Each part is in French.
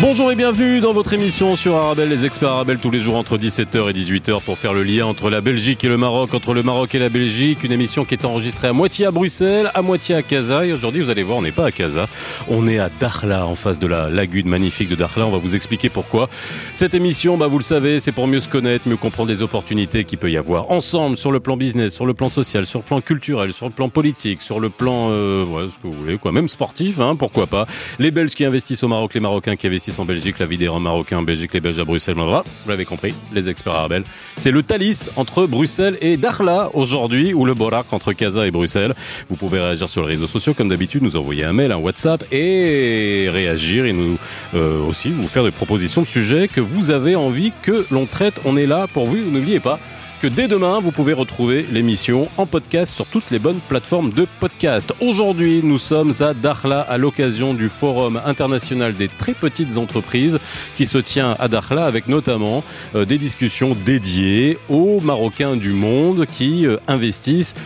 Bonjour et bienvenue dans votre émission sur Arabelle, les experts Arabelle tous les jours entre 17h et 18h pour faire le lien entre la Belgique et le Maroc, entre le Maroc et la Belgique. Une émission qui est enregistrée à moitié à Bruxelles, à moitié à Casa. Et aujourd'hui, vous allez voir, on n'est pas à Casa, on est à Dakhla, en face de la lagune magnifique de Dakhla. On va vous expliquer pourquoi. Cette émission, bah, vous le savez, c'est pour mieux se connaître, mieux comprendre les opportunités qu'il peut y avoir ensemble sur le plan business, sur le plan social, sur le plan culturel, sur le plan politique, sur le plan, euh, ce que vous voulez, quoi, même sportif, hein, pourquoi pas. Les Belges qui investissent au Maroc, les Marocains qui investissent en Belgique, la vie des Marocains en Belgique, les Belges à Bruxelles, vous l'avez compris, les experts arabes. C'est le Thalys entre Bruxelles et Dakhla aujourd'hui, ou le Borak entre Casa et Bruxelles. Vous pouvez réagir sur les réseaux sociaux comme d'habitude, nous envoyer un mail, un WhatsApp et réagir et nous euh, aussi vous faire des propositions de sujets que vous avez envie que l'on traite. On est là pour vous, n'oubliez pas que dès demain, vous pouvez retrouver l'émission en podcast sur toutes les bonnes plateformes de podcast. Aujourd'hui, nous sommes à Dakhla à l'occasion du Forum international des très petites entreprises qui se tient à Dakhla avec notamment euh, des discussions dédiées aux Marocains du monde qui euh, investissent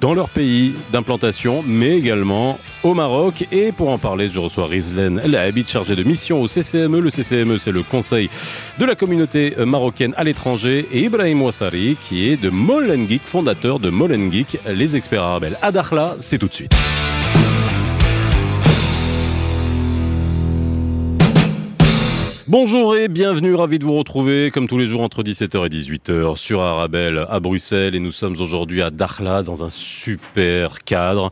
dans leur pays d'implantation, mais également au Maroc. Et pour en parler, je reçois Rizlen El habite chargée de mission au CCME. Le CCME, c'est le Conseil de la communauté marocaine à l'étranger. Et Ibrahim Ouassari, qui est de Molengeek, fondateur de Molengeek, les experts arabes. À Dakhla, c'est tout de suite. Bonjour et bienvenue, ravi de vous retrouver comme tous les jours entre 17h et 18h sur Arabelle à Bruxelles. Et nous sommes aujourd'hui à Dakhla dans un super cadre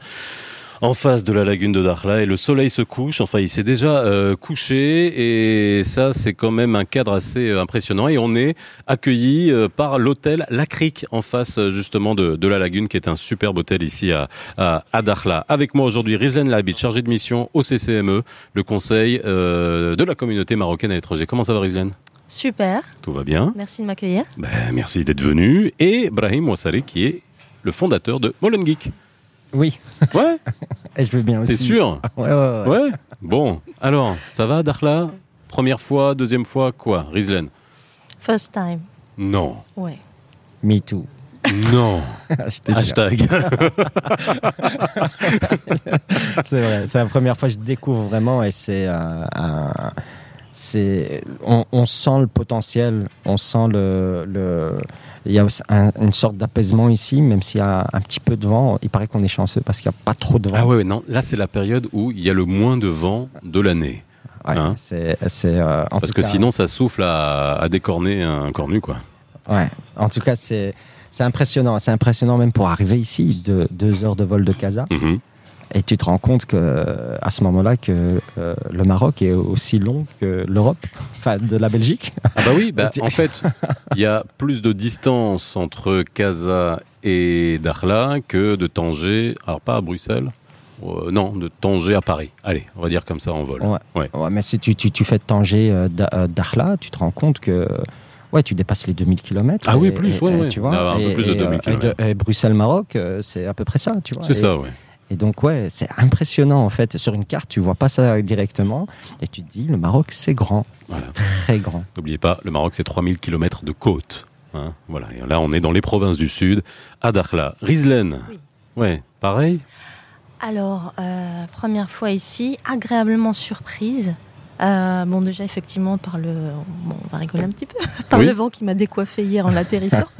en face de la lagune de Dakhla et le soleil se couche. Enfin, il s'est déjà euh, couché et ça, c'est quand même un cadre assez euh, impressionnant. Et on est accueilli euh, par l'hôtel La Crique en face justement de, de, la lagune, qui est un superbe hôtel ici à, à, à Dakhla. Avec moi aujourd'hui, Rizlen Labit, chargé de mission au CCME, le Conseil euh, de la communauté marocaine à l'étranger. Comment ça va, Rizlen? Super. Tout va bien. Merci de m'accueillir. Ben, merci d'être venu. Et Brahim Ouassari, qui est le fondateur de Molen Geek. Oui. Ouais? Et je veux bien aussi. T'es sûr ouais, ouais, ouais, ouais. Bon. Alors, ça va, Dakhla Première fois, deuxième fois, quoi Rizlen? First time. Non. Ouais. Me too. Non. Hashtag. c'est vrai. C'est la première fois que je découvre vraiment et c'est euh, un c'est on, on, sent le potentiel, on sent le, le il y a un, une sorte d'apaisement ici, même s'il y a un petit peu de vent. Il paraît qu'on est chanceux parce qu'il n'y a pas trop de vent. Ah ouais, non, là c'est la période où il y a le moins de vent de l'année. Ouais, hein c'est, c'est, euh, parce que cas, sinon ça souffle à, à décorner un cornu quoi. Ouais, en tout cas c'est c'est impressionnant, c'est impressionnant même pour arriver ici, de, deux heures de vol de Casa. -hmm. Et tu te rends compte que à ce moment-là que euh, le Maroc est aussi long que l'Europe, enfin de la Belgique. Ah bah oui, bah, en fait, il y a plus de distance entre Casa et Dakhla que de Tanger, alors pas à Bruxelles. Euh, non, de Tanger à Paris. Allez, on va dire comme ça en vol. Ouais. ouais. ouais mais si tu, tu, tu fais de Tanger euh, Dakhla, tu te rends compte que ouais, tu dépasses les 2000 km. Ah oui, plus, et, ouais, et, ouais. Tu vois, ah, un peu plus de 2000 km. Et, Bruxelles-Maroc, c'est à peu près ça, tu vois. C'est ça, ouais. Et donc, ouais, c'est impressionnant en fait. Sur une carte, tu vois pas ça directement. Et tu te dis, le Maroc, c'est grand. C'est Voilà. très grand. N'oubliez pas, le Maroc, c'est 3000 km de côte. Hein, voilà. Et là, on est dans les provinces du Sud, à Dakhla. Rizlen. Oui. Ouais, pareil? Alors, euh, première fois ici, agréablement surprise. Euh, bon, déjà, effectivement, par le. Bon, on va rigoler un petit peu. par Oui. le vent qui m'a décoiffé hier en atterrissant.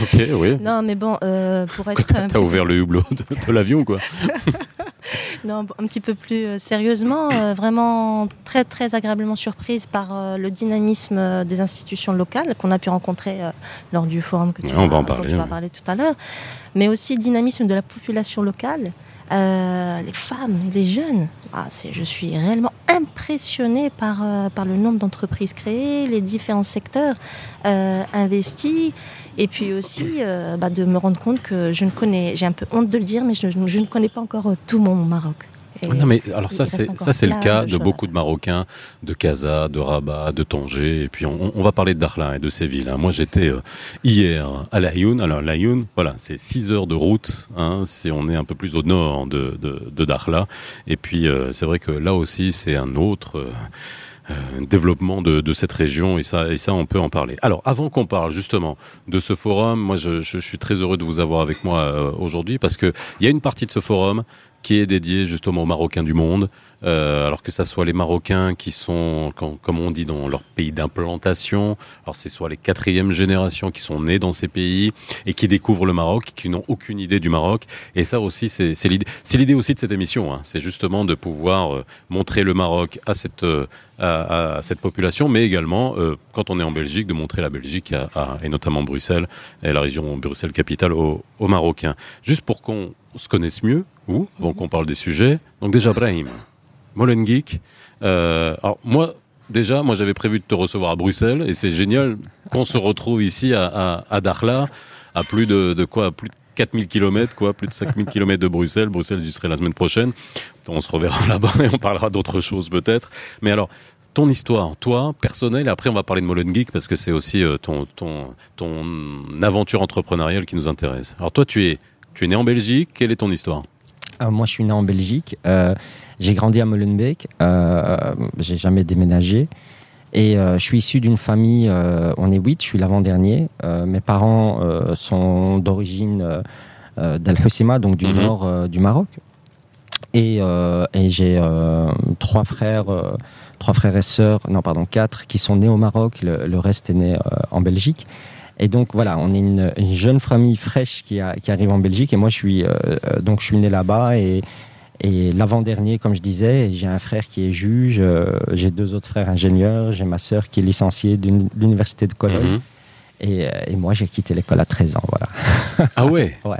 Ok, oui. non, mais bon, euh, pour être. T'as petit ouvert le hublot de, de l'avion, quoi. Non, un petit peu plus euh, sérieusement, euh, vraiment très très agréablement surprise par le dynamisme des institutions locales qu'on a pu rencontrer lors du forum que tu, Ouais, on va en dont parler, tu vas ouais. parler tout à l'heure, mais aussi dynamisme de la population locale, euh, les femmes, les jeunes. Ah, c'est, je suis réellement impressionnée par, euh, par le nombre d'entreprises créées, les différents secteurs euh, investis. Et puis aussi bah, de me rendre compte que je ne connais, j'ai un peu honte de le dire, mais je, je ne connais pas encore tout mon Maroc. Non mais alors ça c'est ça c'est le cas de beaucoup de Marocains de Casa, de Rabat, de Tanger et puis on, on va parler de Dakhla et de ces villes. hein. Moi j'étais euh, hier à Laayoune. Alors Laayoune, voilà, c'est 6 heures de route. Hein, si on est un peu plus au nord de de, de Dakhla et puis euh, c'est vrai que là aussi c'est un autre euh, développement de, de, cette région et ça, et ça, on peut en parler. Alors, avant qu'on parle justement de ce forum, moi, je, je, suis très heureux de vous avoir avec moi euh, aujourd'hui parce que il y a une partie de ce forum qui est dédiée justement aux Marocains du monde, euh, alors que ça soit les Marocains qui sont, comme on dit, dans leur pays d'implantation, alors c'est soit les quatrièmes générations qui sont nées dans ces pays et qui découvrent le Maroc, qui n'ont aucune idée du Maroc. Et ça aussi, c'est l'idée. C'est l'idée aussi de cette émission. Hein. C'est justement de pouvoir euh, montrer le Maroc à cette euh, à, à, cette population, mais également euh, quand on est en Belgique, de montrer la Belgique à, à, et notamment Bruxelles et la région Bruxelles capitale aux, aux Marocains. Juste pour qu'on se connaisse mieux, vous, avant qu'on parle des sujets. Donc déjà, Brahim. Molen Geek. Euh, alors moi, déjà, moi j'avais prévu de te recevoir à Bruxelles et c'est génial qu'on se retrouve ici à, à, à Dakhla, à plus de, de quoi, plus de 4000 km, quoi, plus de 5000 km de Bruxelles. Bruxelles, j'y serai la semaine prochaine. On se reverra là-bas et on parlera d'autres choses peut-être. Mais alors, ton histoire, toi, personnelle, après on va parler de Molen Geek parce que c'est aussi euh, ton, ton, ton aventure entrepreneuriale qui nous intéresse. Alors toi, tu es, tu es né en Belgique. Quelle est ton histoire? Euh, Moi, je suis né en Belgique. Euh, j'ai grandi à Molenbeek. Euh, j'ai jamais déménagé. Et euh, je suis issu d'une famille, euh, on est huit, je suis l'avant-dernier. Euh, mes parents sont d'origine d'Al Husima, donc du Mhm. nord du Maroc. Et, et j'ai trois frères, trois frères et sœurs, non pardon, quatre qui sont nés au Maroc. Le, le reste est né en Belgique. Et donc voilà, on est une, une jeune famille fraîche qui, a, qui arrive en Belgique. Et moi, je suis euh, donc je suis né là-bas et et l'avant-dernier, comme je disais, j'ai un frère qui est juge, euh, j'ai deux autres frères ingénieurs, j'ai ma sœur qui est licenciée de l'université de Cologne. Mhm. Et, euh, et moi, j'ai quitté l'école à 13 ans, voilà. Ah ouais? Ouais.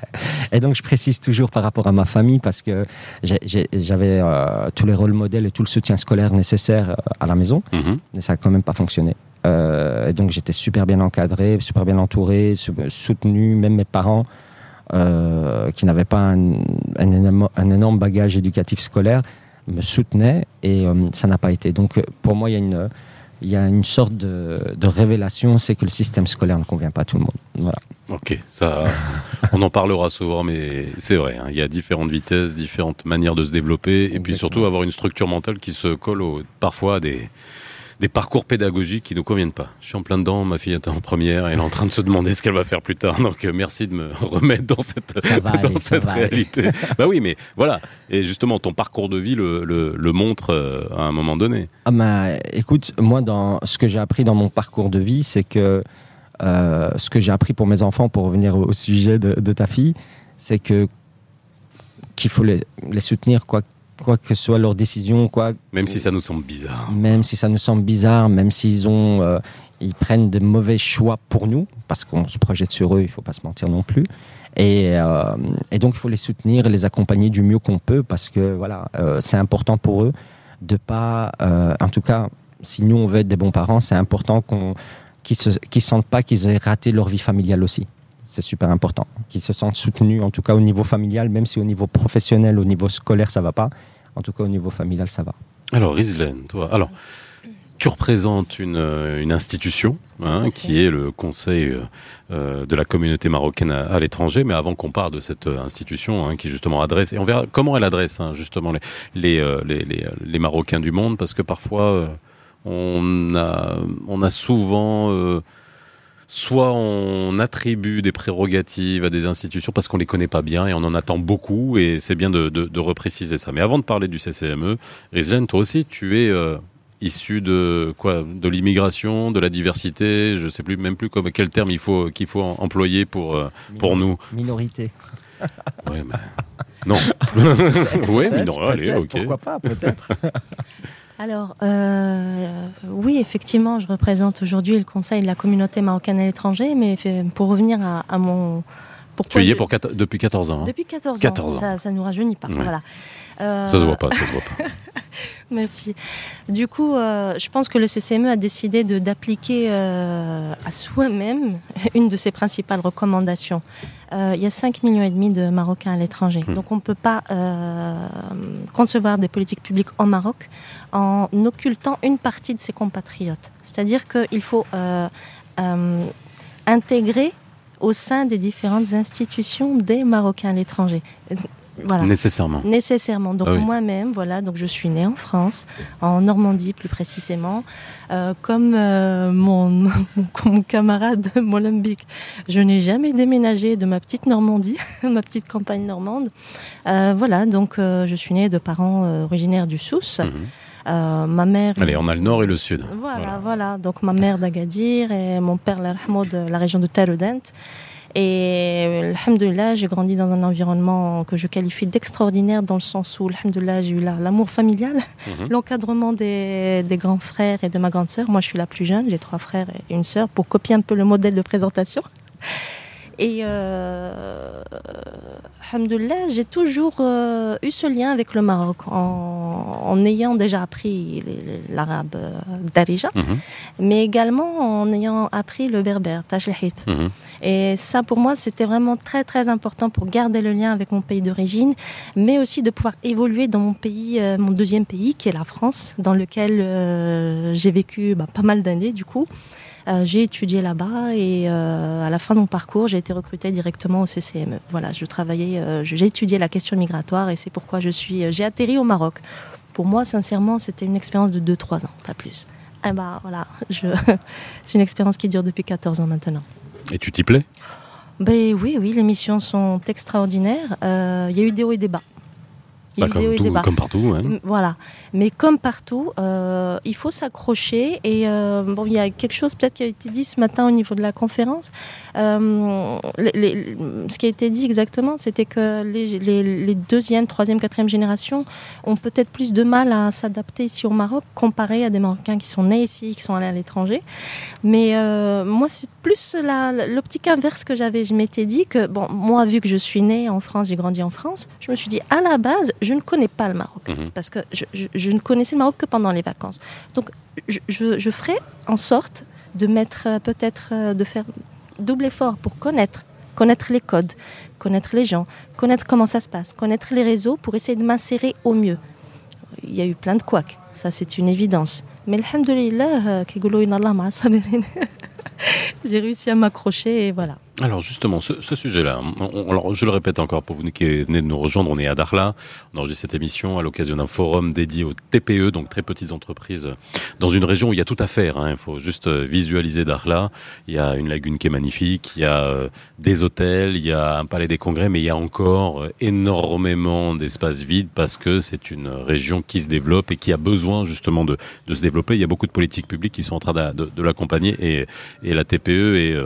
Et donc, je précise toujours par rapport à ma famille parce que j'avais euh, tous les rôles modèles et tout le soutien scolaire nécessaire euh, à la maison, Mhm. mais ça a quand même pas fonctionné. Euh, et donc, j'étais super bien encadré, super bien entouré, sou- soutenu, même mes parents. Euh, qui n'avaient pas un, un énorme, un énorme bagage éducatif scolaire me soutenaient et euh, ça n'a pas été. Donc pour moi, il y a une, il y a une sorte de, de révélation, c'est que le système scolaire ne convient pas à tout le monde. Voilà. Ok, ça, on en parlera souvent, mais c'est vrai. hein, il y a différentes vitesses, différentes manières de se développer, et puis surtout avoir une structure mentale qui se colle au, parfois à des des parcours pédagogiques qui nous conviennent pas. Je suis en plein dedans, ma fille est en première, elle est en train de se demander ce qu'elle va faire plus tard. Donc euh, merci de me remettre dans cette va dans cette réalité. bah oui, mais voilà. Et justement, ton parcours de vie le, le, le montre euh, à un moment donné. Ah bah, écoute, moi, dans ce que j'ai appris dans mon parcours de vie, c'est que euh, ce que j'ai appris pour mes enfants, pour revenir au, au sujet de, de ta fille, c'est que qu'il faut les, les soutenir, quoi, quoi que soit leur décision, quoi, Même si ça nous semble bizarre. même si ça nous semble bizarre, même s'ils ont, euh, ils prennent de mauvais choix pour nous, parce qu'on se projette sur eux, il faut pas se mentir non plus. Et, euh, et donc il faut les soutenir les accompagner du mieux qu'on peut, parce que voilà, euh, c'est important pour eux de pas, en tout cas, si nous on veut être des bons parents, c'est important qu'on qu'ils se, qu'ils sentent pas qu'ils aient raté leur vie familiale aussi. C'est super important. Qu'ils se sentent soutenus, en tout cas au niveau familial, même si au niveau professionnel, au niveau scolaire, ça va pas. En tout cas, au niveau familial, ça va. Alors, Rizlen, toi, alors, tu représentes une, une institution hein, qui est le Conseil euh, euh, de la communauté marocaine à, à l'étranger. Mais avant qu'on parle de cette euh, institution hein, qui justement adresse, et on verra comment elle adresse hein, justement les, les, euh, les, les, les Marocains du monde, parce que parfois euh, on, a, on a souvent... Soit on attribue des prérogatives à des institutions parce qu'on les connaît pas bien et on en attend beaucoup et c'est bien de, de, de repréciser ça. Mais avant de parler du CCME, Rizlen, toi aussi, tu es euh, issu de quoi De l'immigration, de la diversité. Je sais plus même plus comme quel terme il faut qu'il faut employer pour euh, pour nous. Minorité. Ouais, mais... non. oui, mais non. Allez, ok. Pourquoi pas, peut-être. Alors, euh, oui, effectivement, je représente aujourd'hui le Conseil de la communauté marocaine à l'étranger, mais pour revenir à, à mon... Pourquoi Tu y es pour depuis 14 ans. hein Depuis 14 ans. 14 ans. Ça, ça nous rajeunit pas. Ouais. Voilà. Euh, ça se voit pas, ça se voit pas. Merci. Du coup, euh, je pense que le CCME a décidé d'appliquer euh, à soi-même une de ses principales recommandations. Il y a 5 millions et demi de Marocains à l'étranger. Hmm. Donc on ne peut pas concevoir des politiques publiques au Maroc en occultant une partie de ses compatriotes. C'est-à-dire qu'il faut intégrer au sein des différentes institutions des Marocains à l'étranger. Voilà. Nécessairement. Nécessairement. Donc Ah oui. moi-même, voilà, donc je suis née en France, en Normandie plus précisément, Euh, comme euh, mon, mon, mon camarade Molenbeek. Je n'ai jamais déménagé de ma petite Normandie, ma petite campagne normande. Euh, voilà, donc je suis née de parents originaires du Sousse. Mhm. Euh, ma mère. Allez, on a le nord et le sud. Voilà, voilà, Donc ma mère d'Agadir et mon père de la région de Taroudant. Et alhamdoulilah, j'ai grandi dans un environnement que je qualifie d'extraordinaire dans le sens où, alhamdoulilah, j'ai eu la- l'amour familial, Mhm. l'encadrement des, des grands frères et de ma grande sœur. Moi, je suis la plus jeune, j'ai trois frères et une sœur, pour copier un peu le modèle de présentation. Et euh, j'ai toujours euh, eu ce lien avec le Maroc en, en ayant déjà appris l'arabe euh, Darija, Mhm. mais également en ayant appris le berbère, Tashlahit. Mhm. Et ça, pour moi, c'était vraiment très, très important pour garder le lien avec mon pays d'origine, mais aussi de pouvoir évoluer dans mon pays, euh, mon deuxième pays, qui est la France, dans lequel euh, j'ai vécu bah, pas mal d'années, du coup. Euh, j'ai étudié là-bas et euh, à la fin de mon parcours, j'ai été recrutée directement au CCME. Voilà, je travaillais, euh, j'ai étudié la question migratoire et c'est pourquoi je suis, j'ai atterri au Maroc. Pour moi, sincèrement, c'était une expérience de 2-3 ans, pas plus. Eh bah voilà, je... c'est une expérience qui dure depuis 14 ans maintenant. Et tu t'y plais? Ben oui, oui, les missions sont extraordinaires. Euh, Il y a eu des hauts et des bas. Il y a Bah, comme, tout, comme partout. hein. Voilà. Mais comme partout, euh, il faut s'accrocher. Et euh, bon, il y a quelque chose peut-être qui a été dit ce matin au niveau de la conférence. Euh, les- les- ce qui a été dit exactement, c'était que les, les, deuxième, troisième, quatrième générations ont peut-être plus de mal à s'adapter ici au Maroc comparé à des Marocains qui sont nés ici, qui sont allés à l'étranger. Mais moi, c'est plus l'optique inverse que j'avais. Je m'étais dit que, bon, moi, vu que je suis née en France, j'ai grandi en France, je me suis dit, à la base, je ne connais pas le Maroc. Mhm. Parce que je, je- je ne connaissais le Maroc que pendant les vacances. Donc, je, je, je ferai en sorte de mettre, euh, peut-être, euh, de faire double effort pour connaître, connaître les codes, connaître les gens, connaître comment ça se passe, connaître les réseaux pour essayer de m'insérer au mieux. Il y a eu plein de couacs, ça c'est une évidence. Mais alhamdoulilah, euh, j'ai réussi à m'accrocher et voilà. Alors justement, ce, ce sujet-là, alors je le répète encore pour vous qui venez de nous rejoindre, on est à Darla, on enregistre cette émission à l'occasion d'un forum dédié aux TPE, donc très petites entreprises, dans une région où il y a tout à faire. hein. Il faut juste euh, visualiser Darla. Il y a une lagune qui est magnifique, il y a euh, des hôtels, il y a un palais des congrès, mais il y a encore euh, énormément d'espaces vides parce que c'est une région qui se développe et qui a besoin justement de, de se développer. Il y a beaucoup de politiques publiques qui sont en train de, de- l'accompagner et, et la TPE est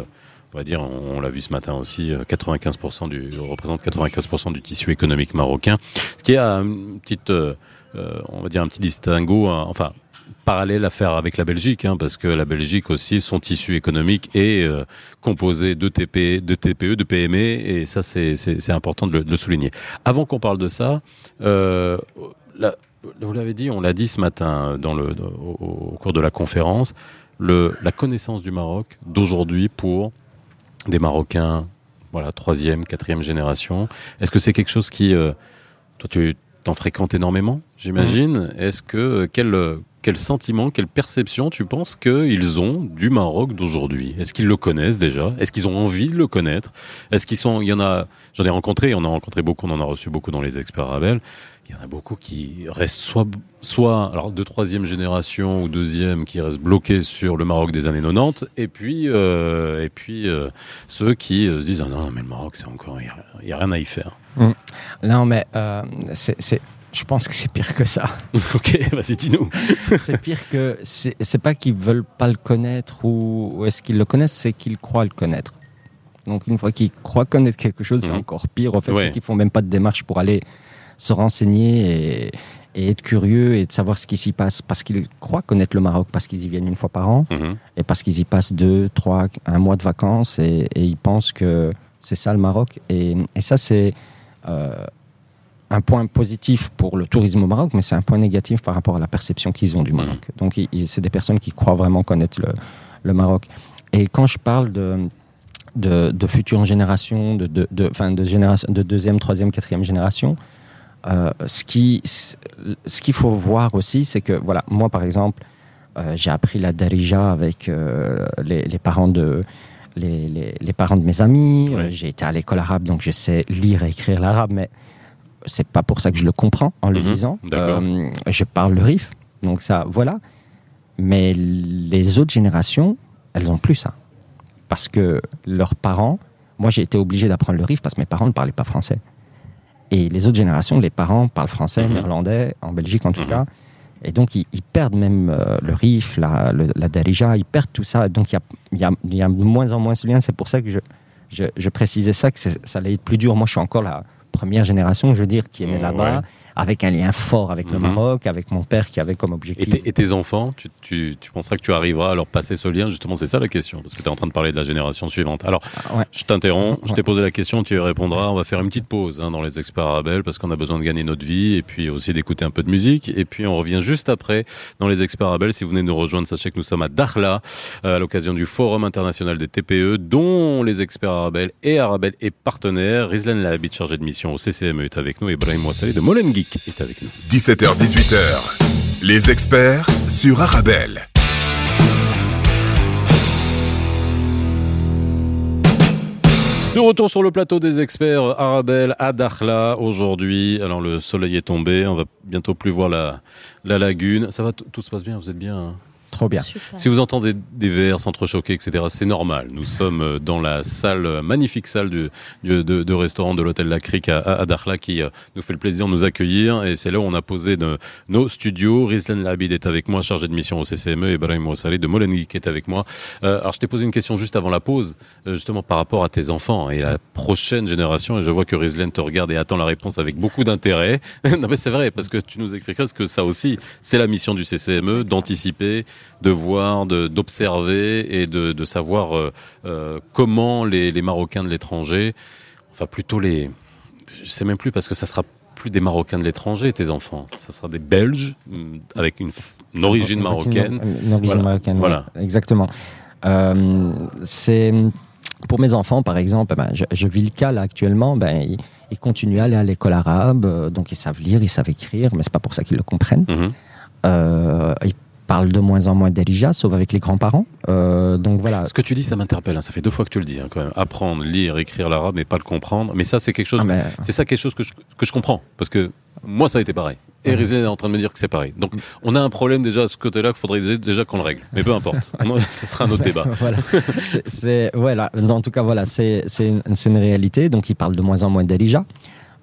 on va dire, on, l'a vu ce matin aussi, euh, 95% du représente 95% du tissu économique marocain, ce qui a une petite, euh, euh, on va dire un petit distinguo, hein, enfin parallèle à faire avec la Belgique, hein, parce que la Belgique aussi, son tissu économique est euh, composé de TP, de TPE, de PME, et ça c'est important de le, souligner. Avant qu'on parle de ça, euh, vous l'avez dit, on l'a dit ce matin dans le, au, au cours de la conférence, le, la connaissance du Maroc d'aujourd'hui pour des Marocains, voilà, troisième, quatrième génération. Est-ce que c'est quelque chose qui, euh, toi, tu t'en fréquentes énormément, j'imagine? Est-ce que euh, quel euh, quel sentiment, quelle perception tu penses qu'ils ont du Maroc d'aujourd'hui? Est-ce qu'ils le connaissent déjà? Est-ce qu'ils ont envie de le connaître? Est-ce qu'ils sont Il y en a, j'en ai rencontré, on en a rencontré beaucoup, on en a reçu beaucoup dans les experts Ravel. Il y en a beaucoup qui restent soit, soit alors de troisième génération ou deuxième qui restent bloqués sur le Maroc des années 90, et puis et puis euh, ceux qui euh, se disent ah non mais le Maroc c'est encore il y, a rien à y faire. Non, mais euh, c'est- je pense que c'est pire que ça. ok, vas-y dis-nous. c'est pire que. C'est, pas qu'ils veulent pas le connaître ou, ou est-ce qu'ils le connaissent, c'est qu'ils croient le connaître. Donc une fois qu'ils croient connaître quelque chose, c'est Mhm. encore pire. En fait, Ouais. c'est qu'ils font même pas de démarche pour aller se renseigner et, et être curieux et de savoir ce qui s'y passe parce qu'ils croient connaître le Maroc parce qu'ils y viennent une fois par an Mhm. et parce qu'ils y passent deux, trois, un mois de vacances et, et ils pensent que c'est ça le Maroc. Et, et ça, c'est euh, un point positif pour le tourisme au Maroc, mais c'est un point négatif par rapport à la perception qu'ils ont du Maroc. Donc, ils- ils- c'est des personnes qui croient vraiment connaître le, le Maroc. Et quand je parle de, de, de futures générations, de, de, de, enfin, de, génération, de deuxième, troisième, quatrième génération, euh, ce qui, ce qu'il faut voir aussi, c'est que, voilà, moi par exemple, euh, j'ai appris la darija avec euh, les, les parents de les, les, les parents de mes amis. J'ai été à l'école arabe, donc je sais lire et écrire l'arabe, mais c'est pas pour ça que je le comprends en le Mhm, lisant. Euh, je parle le RIF, donc ça, voilà. Mais les autres générations, elles ont plus ça. Parce que leurs parents, moi j'ai été obligé d'apprendre le RIF parce que mes parents ne parlaient pas français. Et les autres générations, les parents parlent français, Mhm. néerlandais, en Belgique en tout Mhm. cas. Et donc ils, ils perdent même euh, le RIF, la, le- la Darija, ils perdent tout ça. Donc il y a, y, a, y a de moins en moins ce lien. C'est pour ça que je, je, je précisais ça, que ça allait être plus dur. Moi je suis encore la première génération, je veux dire, qui est née là-bas, avec un lien fort avec le Mhm. Maroc, avec mon père qui avait comme objectif. et tes enfants, tu, tu, tu penseras que tu arriveras à leur passer ce lien? Justement, c'est ça la question, parce que tu es en train de parler de la génération suivante. Alors, Ah, ouais. je t'interromps, je Ouais. t'ai posé la question, tu y répondras. On va faire une petite pause hein, dans les experts Arabelle, parce qu'on a besoin de gagner notre vie, et puis aussi d'écouter un peu de musique. Et puis, on revient juste après dans les experts Arabelle. Si vous venez nous rejoindre, sachez que nous sommes à Dakhla, euh, à l'occasion du Forum international des TPE, dont les experts Arabelle et Arabelle est partenaire. Rizlan Lahabit, chargé de mission au CCME, est avec nous, et Ibrahim Ouassali de Molen Est avec nous. 17h-18h, les experts sur Arabelle. De retour sur le plateau des experts Arabelle à Dakhla aujourd'hui. Alors le soleil est tombé, on va bientôt plus voir la, la lagune. Ça va, tout tout se passe bien, vous êtes bien hein? Trop bien. Super. Si vous entendez des verres s'entrechoquer, etc., c'est normal. Nous sommes euh, dans la salle, euh, magnifique salle du, du- de, de restaurant de l'hôtel La Crique à, à Dakhla qui euh, nous fait le plaisir de nous accueillir. Et c'est là où on a posé de- nos studios. Rizlan Labid est avec moi, chargé de mission au CCME, et Ibrahim Ouassali de Molani qui est avec moi. Euh, alors je t'ai posé une question juste avant la pause, euh, justement par rapport à tes enfants et la prochaine génération. Et je vois que Rizlan te regarde et attend la réponse avec beaucoup d'intérêt. non mais c'est vrai, parce que tu nous expliqueras ce que ça aussi, c'est la mission du CCME, d'anticiper, de voir, de- d'observer et de, de savoir euh, euh, comment les, les Marocains de l'étranger, enfin plutôt les, je sais même plus parce que ça sera plus des Marocains de l'étranger, tes enfants, ça sera des Belges hum, avec une, origine marocaine. Une, origine Voilà. marocaine. Voilà. Exactement. Euh, c'est pour mes enfants, par exemple, ben, je, je vis le cas là actuellement. Ben, ils, ils continuent à aller à l'école arabe, euh, donc ils savent lire, ils savent écrire, mais c'est pas pour ça qu'ils le comprennent. Mhm. Euh, ils parlent de moins en moins d'Erija, sauf avec les grands-parents. Euh, donc voilà. Ce que tu dis, ça m'interpelle. hein. Ça fait deux fois que tu le dis, hein, quand même. Apprendre, lire, écrire l'arabe, mais pas le comprendre. Mais ça, c'est quelque chose. Ah, mais- C'est ça quelque chose que je, que je comprends. Parce que moi, ça a été pareil. Et. Rizal est en train de me dire que c'est pareil. Donc, on a un problème déjà à ce côté-là qu'il faudrait déjà- qu'on le règle. Mais peu importe. Ça sera un autre débat. voilà. C'est- voilà. En tout cas, voilà, c'est c'est une, c'est une réalité. Donc, ils parlent de moins en moins d'Elija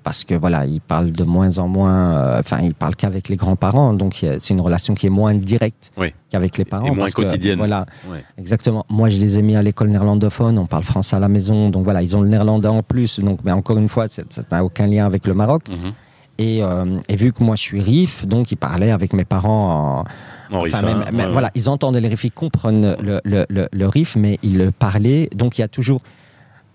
parce que voilà, ils parlent de moins en moins. euh, Enfin, ils parlent qu'avec les grands-parents. Donc, c'est une relation qui est moins directe Oui. qu'avec les parents. moins parce que, quotidienne. Voilà, Ouais. exactement. Moi, je les ai mis à l'école néerlandophone. On parle français à la maison. Donc voilà, ils ont le néerlandais en plus. Donc, mais encore une fois, ça n'a aucun lien avec le Maroc. Mhm. Et, euh, et vu que moi, je suis RIF, donc ils parlaient avec mes parents en, Enfin, Fin, même- même- ouais, voilà, ils entendaient les riffs, ils comprennent le, le, le, le riff, mais ils le parlaient. Donc il y a toujours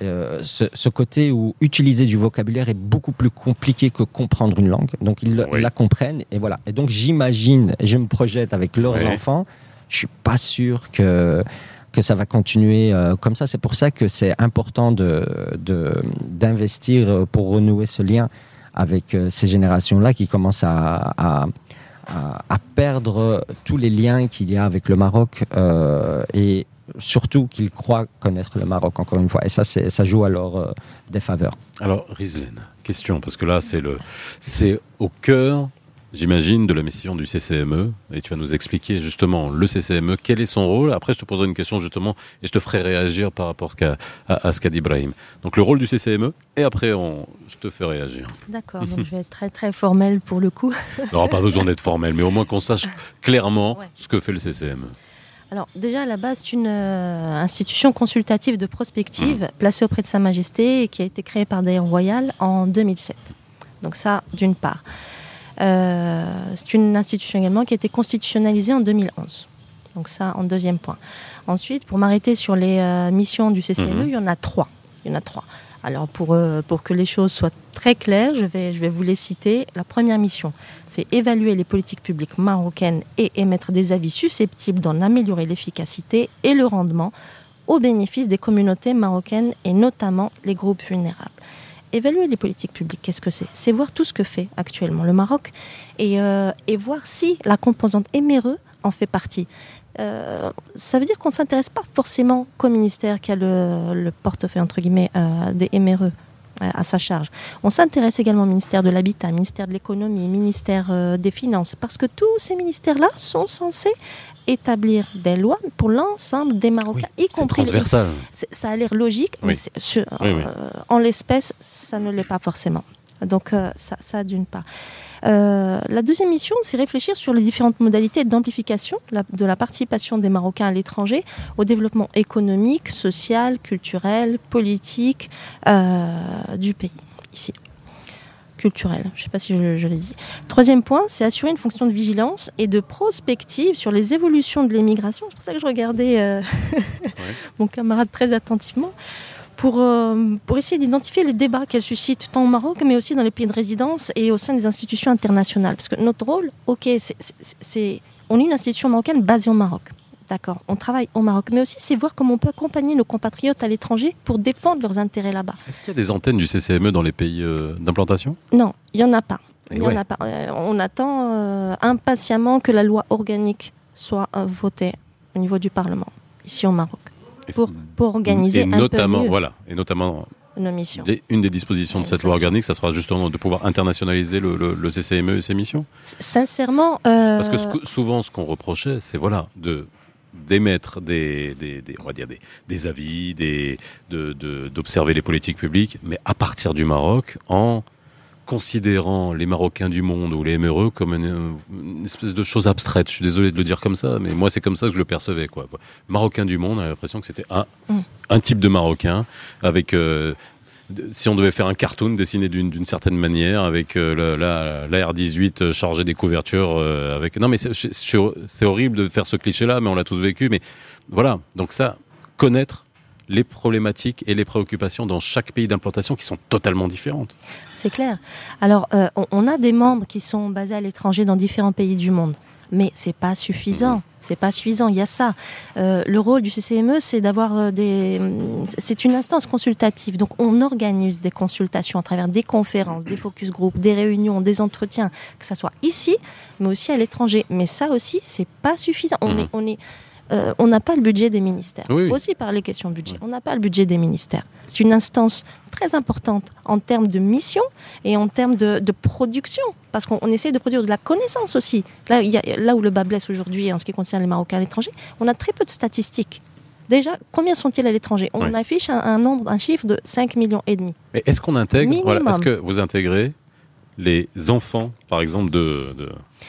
euh, ce, ce côté où utiliser du vocabulaire est beaucoup plus compliqué que comprendre une langue. Donc ils Oui. la comprennent et voilà. Et donc j'imagine, je me projette avec leurs Oui. enfants. Je suis pas sûr que que ça va continuer euh, comme ça. C'est pour ça que c'est important de d'investir euh, pour renouer ce lien avec euh, ces générations-là qui commencent à, à, à- à perdre tous les liens qu'il y a avec le Maroc et surtout qu'ils croient connaître le Maroc encore une fois. Et ça, c'est- ça joue à leur euh, défaveur. Alors, Rizlen, question, parce que là, c'est le, c'est au cœur, j'imagine, de la mission du CCME, et tu vas nous expliquer justement le CCME, quel est son rôle. Après, je te poserai une question justement, et je te ferai réagir par rapport à ce qu'a, à, à ce qu'a dit Ibrahim. Donc, le rôle du CCME, et après, on, je te fais réagir. D'accord, donc je vais être très très formelle pour le coup. Il n'aura pas besoin d'être formel, mais au moins qu'on sache clairement Ouais. ce que fait le CCME. Alors déjà à la base c'est une euh, institution consultative de prospective placée auprès de Sa Majesté et qui a été créée par Daïr Royal en 2007. Donc ça d'une part. Euh, c'est une institution également qui a été constitutionnalisée en 2011. Donc ça en deuxième point. Ensuite pour m'arrêter sur les euh, missions du CCME, Mhm. il y en a trois. Il y en a trois. Alors pour, euh, que les choses soient très claires, je vais, je vais vous les citer. La première mission, c'est évaluer les politiques publiques marocaines et émettre des avis susceptibles d'en améliorer l'efficacité et le rendement au bénéfice des communautés marocaines et notamment les groupes vulnérables. Évaluer les politiques publiques, qu'est-ce que c'est? C'est voir tout ce que fait actuellement le Maroc et, euh, et voir si la composante éméreux en fait partie. Euh, ça veut dire qu'on ne s'intéresse pas forcément qu'au ministère qui a le, le portefeuille entre guillemets euh, des éméreux. à sa charge. On s'intéresse également au ministère de l'Habitat, ministère de l'Économie, ministère euh, des Finances, parce que tous ces ministères-là sont censés établir des lois pour l'ensemble des Marocains, y compris transversal. Ça a l'air logique, mais en l'espèce, ça ne l'est pas forcément. Donc ça, ça d'une part. Euh, la deuxième mission, c'est réfléchir sur les différentes modalités d'amplification de la participation des Marocains à l'étranger au développement économique, social, culturel, politique euh, du pays, ici culturel. Je ne sais pas si je, l'ai dit. Troisième point, c'est assurer une fonction de vigilance et de prospective sur les évolutions de l'immigration. C'est pour ça que je regardais euh, mon camarade très attentivement pour, euh, pour essayer d'identifier les débats qu'elle suscite tant au Maroc, mais aussi dans les pays de résidence et au sein des institutions internationales. Parce que notre rôle, ok, c'est, on est une institution marocaine basée au Maroc. D'accord, on travaille au Maroc, mais aussi c'est voir comment on peut accompagner nos compatriotes à l'étranger pour défendre leurs intérêts là-bas. Est-ce qu'il y a des antennes du CCME dans les pays euh, d'implantation? Non, il n'y en a pas. Il y en a pas. Euh, on attend impatiemment que la loi organique soit votée au niveau du Parlement, ici au Maroc pour, pour organiser et notamment, un peu Voilà, et notamment nos missions. une des dispositions de cette loi organique, ça sera justement de pouvoir internationaliser le, le, CCME et ses missions Sincèrement. Euh, Parce que souvent, ce qu'on reprochait, c'est voilà, de d'émettre des, des, des, on va dire des, des avis, des, d'observer de, les politiques publiques, mais à partir du Maroc, en considérant les Marocains du monde ou les MRE comme une, espèce de chose abstraite. Je suis désolé de le dire comme ça, mais moi c'est comme ça que je le percevais. Quoi. Marocain du monde, on a l'impression que c'était un, mm. un type de Marocain avec euh, si on devait faire un cartoon dessiné d'une certaine manière avec euh, la, la, R18 chargée des couvertures euh, avec non mais c'est horrible de faire ce cliché là mais on l'a tous vécu mais voilà donc ça connaître les problématiques et les préoccupations dans chaque pays d'implantation qui sont totalement différentes. C'est clair. Alors, euh, on, a des membres qui sont basés à l'étranger dans différents pays du monde, mais c'est pas suffisant. C'est pas suffisant. Il y a ça. Euh, le rôle du CCME, c'est d'avoir euh, des. C'est une instance consultative. Donc, on organise des consultations à travers des conférences, des focus group, des réunions, des entretiens, que ça soit ici, mais aussi à l'étranger. Mais ça aussi, c'est pas suffisant. On mmh. est, on est euh, on n'a pas le budget des ministères. Il faut aussi parler question budget. On n'a pas le budget des ministères. C'est une instance très importante en termes de mission et en termes de, production, parce qu'on essaie de produire de la connaissance aussi. Là, là où le bas blesse aujourd'hui en ce qui concerne les Marocains à l'étranger, on a très peu de statistiques. Déjà, combien sont-ils à l'étranger? On affiche un, nombre, un chiffre de 5 millions et demi. Mais est-ce qu'on intègre, est-ce que vous intégrez les enfants, par exemple, de,